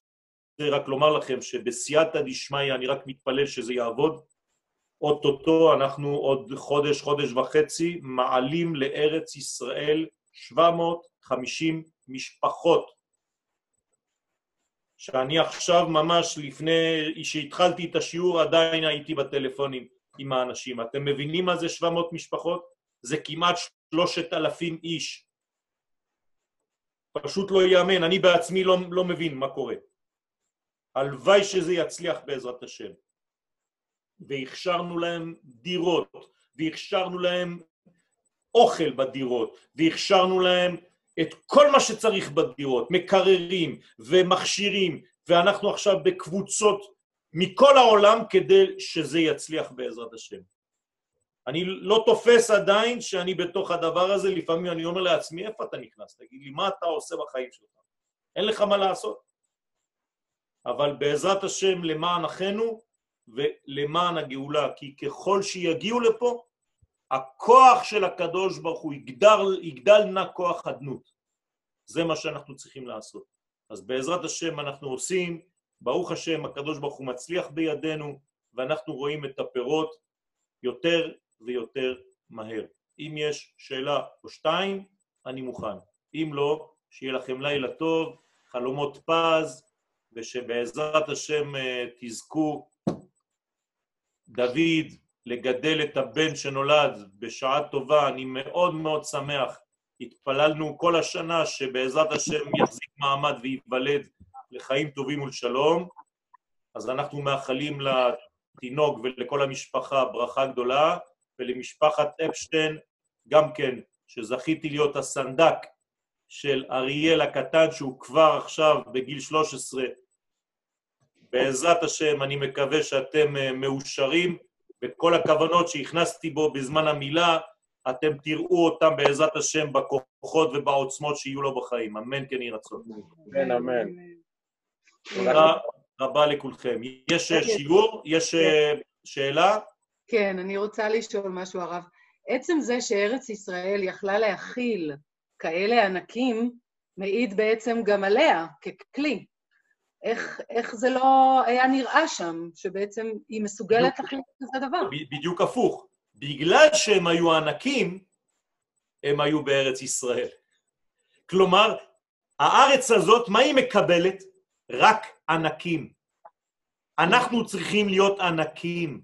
רק לומר לכם שבסייעתא דשמיא אני רק מתפלל שזה יעבוד, אוטוטו אנחנו עוד חודש, חודש וחצי, מעלים לארץ ישראל 750 משפחות שאני עכשיו ממש לפני שהתחלתי את השיעור עדיין הייתי בטלפונים עם האנשים. אתם מבינים מה זה 700 משפחות? זה כמעט 3,000 איש. פשוט לא ייאמן, אני בעצמי לא, לא מבין מה קורה. הלוואי שזה יצליח בעזרת השם. והכשרנו להם דירות, והכשרנו להם אוכל בדירות, והכשרנו להם את כל מה שצריך בדירות, מקררים ומכשירים, ואנחנו עכשיו בקבוצות מכל העולם כדי שזה יצליח בעזרת השם. אני לא תופס עדיין שאני בתוך הדבר הזה, לפעמים אני אומר לעצמי, איפה אתה נכנס? תגיד לי, מה אתה עושה בחיים שלך? אין לך מה לעשות. אבל בעזרת השם למען אחינו ולמען הגאולה, כי ככל שיגיעו לפה, הכוח של הקדוש ברוך הוא יגדל, יגדל נא כוח אדנות. זה מה שאנחנו צריכים לעשות. אז בעזרת השם אנחנו עושים, ברוך השם הקדוש ברוך הוא מצליח בידינו, ואנחנו רואים את הפירות יותר ויותר מהר. אם יש שאלה או שתיים, אני מוכן. אם לא, שיהיה לכם לילה טוב, חלומות פז, ושבעזרת השם אה, תזכו דוד לגדל את הבן שנולד בשעה טובה, אני מאוד מאוד שמח. התפללנו כל השנה שבעזרת השם יחזיק מעמד וייוולד לחיים טובים ולשלום, אז אנחנו מאחלים לתינוק ולכל המשפחה ברכה גדולה, ולמשפחת אפשטיין גם כן, שזכיתי להיות הסנדק של אריאל הקטן, שהוא כבר עכשיו בגיל 13 בעזרת השם אני מקווה שאתם אה, מאושרים, וכל הכוונות שהכנסתי בו בזמן המילה, אתם תראו אותם בעזרת השם בכוחות ובעוצמות שיהיו לו בחיים. אמן כן יהי רצון. אמן, אמן. תודה רבה לכולכם. יש אה, שיעור? יש אה, שאלה? כן, אני רוצה לשאול משהו, הרב. עצם זה שארץ ישראל יכלה להכיל כאלה ענקים, מעיד בעצם גם עליה ככלי. איך, איך זה לא היה נראה שם, שבעצם היא מסוגלת. להחליט כזה דבר? בדיוק הפוך. בגלל שהם היו ענקים, הם היו בארץ ישראל. כלומר, הארץ הזאת, מה היא מקבלת? רק ענקים. אנחנו צריכים להיות ענקים.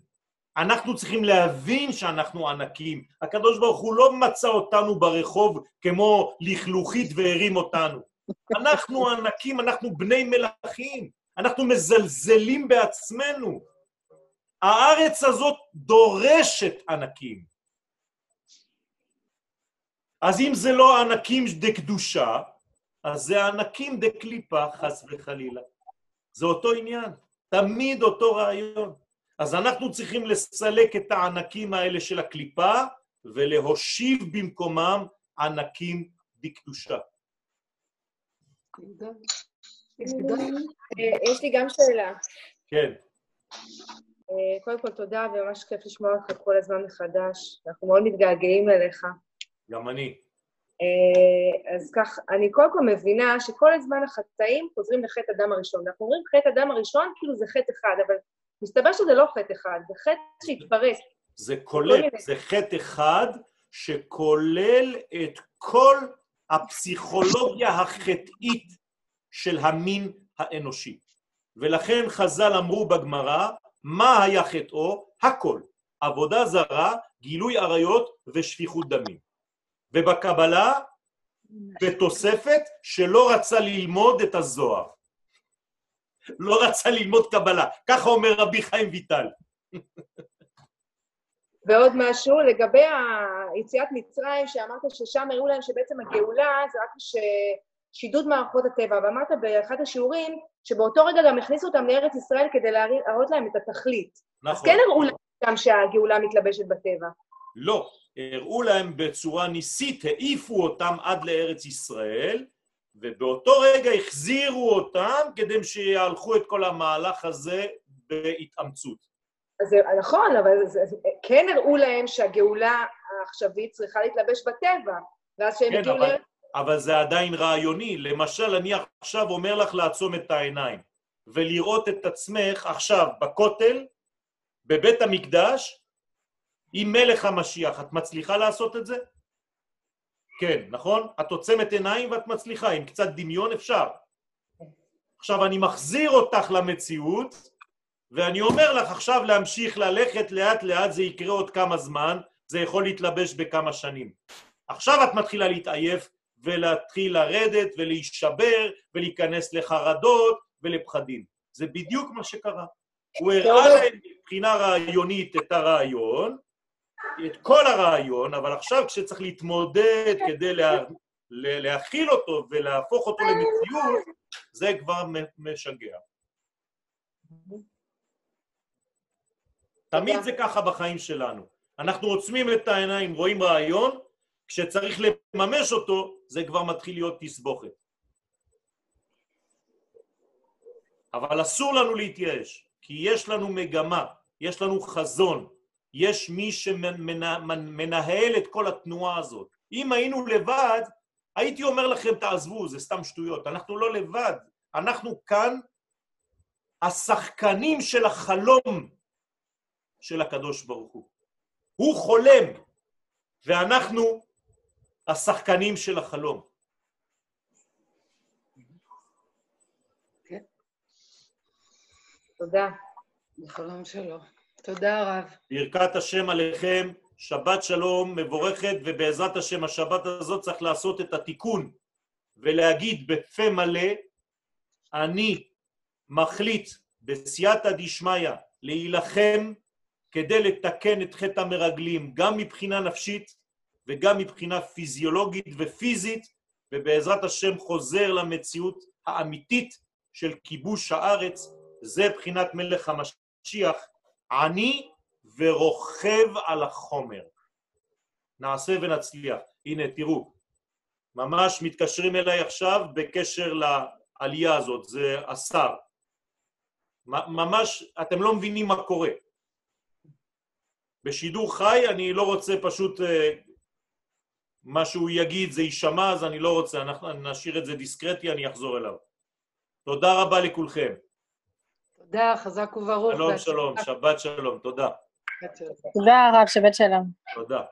אנחנו צריכים להבין שאנחנו ענקים. הקדוש ברוך הוא לא מצא אותנו ברחוב כמו לכלוכית והרים אותנו. אנחנו ענקים, אנחנו בני מלכים. אנחנו מזלזלים בעצמנו. הארץ הזאת דורשת ענקים. אז אם זה לא ענקים דקדושה, אז זה ענקים דקליפה, חס וחלילה. זה אותו עניין, תמיד אותו רעיון. אז אנחנו צריכים לסלק את הענקים האלה של הקליפה ולהושיב במקומם ענקים דקדושה. אה, יש לי גם שאלה. כן, אה, קודם כל, תודה, וממש כיף לשמוע אותך כל הזמן מחדש. אנחנו מאוד מתגעגעים אליך. גם אני. אה, אז כך, אני קודם כל מבינה שכל הזמן החטאים חוזרים לחטא הדם הראשון. אנחנו אומרים חטא הדם הראשון כאילו זה חטא אחד, אבל מסתבר שזה לא חטא אחד, זה חטא שהתפרק. זה כולל. זה חטא אחד שכולל את כל הפסיכולוגיה החטאית של המין האנושי. ולכן חז"ל אמרו בגמרא, מה היה חטאו? הכל. עבודה זרה, גילוי עריות ושפיכות דמים. ובקבלה, בתוספת, שלא רצה ללמוד את הזוהר. לא רצה ללמוד קבלה. ככה אומר רבי חיים ויטל. ועוד משהו, לגבי היציאת מצרים, שאמרת ששם הראו להם שבעצם הגאולה זה רק ש... שידוד מערכות הטבע, ואמרת באחד השיעורים שבאותו רגע גם הכניסו אותם לארץ ישראל כדי להראות להם את התכלית. אז נכון. כן הראו להם שם שהגאולה מתלבשת בטבע. לא, הראו להם בצורה ניסית, העיפו אותם עד לארץ ישראל, ובאותו רגע החזירו אותם כדי שיהלכו את כל המהלך הזה בהתאמצות. אז זה נכון, אבל כן הראו להם שהגאולה העכשווית צריכה להתלבש בטבע, ואז כשהם כן, הגיעו אבל, לארץ... אבל זה עדיין רעיוני. למשל, אני עכשיו אומר לך לעצום את העיניים ולראות את עצמך עכשיו בכותל, בבית המקדש, עם מלך המשיח. את מצליחה לעשות את זה? כן, נכון? את עוצמת עיניים ואת מצליחה, עם קצת דמיון אפשר. עכשיו אני מחזיר אותך למציאות, ואני אומר לך עכשיו להמשיך ללכת לאט לאט, זה יקרה עוד כמה זמן, זה יכול להתלבש בכמה שנים. עכשיו את מתחילה להתעייף ולהתחיל לרדת ולהישבר ולהיכנס לחרדות ולפחדים. זה בדיוק מה שקרה. הוא הראה להם מבחינה רעיונית את הרעיון, את כל הרעיון, אבל עכשיו כשצריך להתמודד כדי לה, לה, להכיל אותו ולהפוך אותו למציאות, זה כבר משגע. תמיד זה ככה בחיים שלנו. אנחנו עוצמים את העיניים, רואים רעיון, כשצריך לממש אותו, זה כבר מתחיל להיות תסבוכת. אבל אסור לנו להתייאש, כי יש לנו מגמה, יש לנו חזון, יש מי שמנהל את כל התנועה הזאת. אם היינו לבד, הייתי אומר לכם, תעזבו, זה סתם שטויות. אנחנו לא לבד, אנחנו כאן השחקנים של החלום של הקדוש ברוך הוא. הוא חולם, ואנחנו השחקנים של החלום. תודה. בחלום שלו. תודה רב. ברכת השם עליכם, שבת שלום מבורכת, ובעזרת השם השבת הזאת צריך לעשות את התיקון ולהגיד בפה מלא, אני מחליט בסייעתא דשמיא להילחם כדי לתקן את חטא המרגלים, גם מבחינה נפשית וגם מבחינה פיזיולוגית ופיזית, ובעזרת השם חוזר למציאות האמיתית של כיבוש הארץ, זה בחינת מלך המשיח, עני ורוכב על החומר. נעשה ונצליח. הנה, תראו, ממש מתקשרים אליי עכשיו בקשר לעלייה הזאת, זה השר. ממש, אתם לא מבינים מה קורה. בשידור חי אני לא רוצה פשוט, מה שהוא יגיד זה יישמע, אז אני לא רוצה, אנחנו נשאיר את זה דיסקרטי, אני אחזור אליו. תודה רבה לכולכם. תודה, חזק וברוך. שלום. שלום, שבת שלום, תודה. תודה רב, שבת שלום. תודה.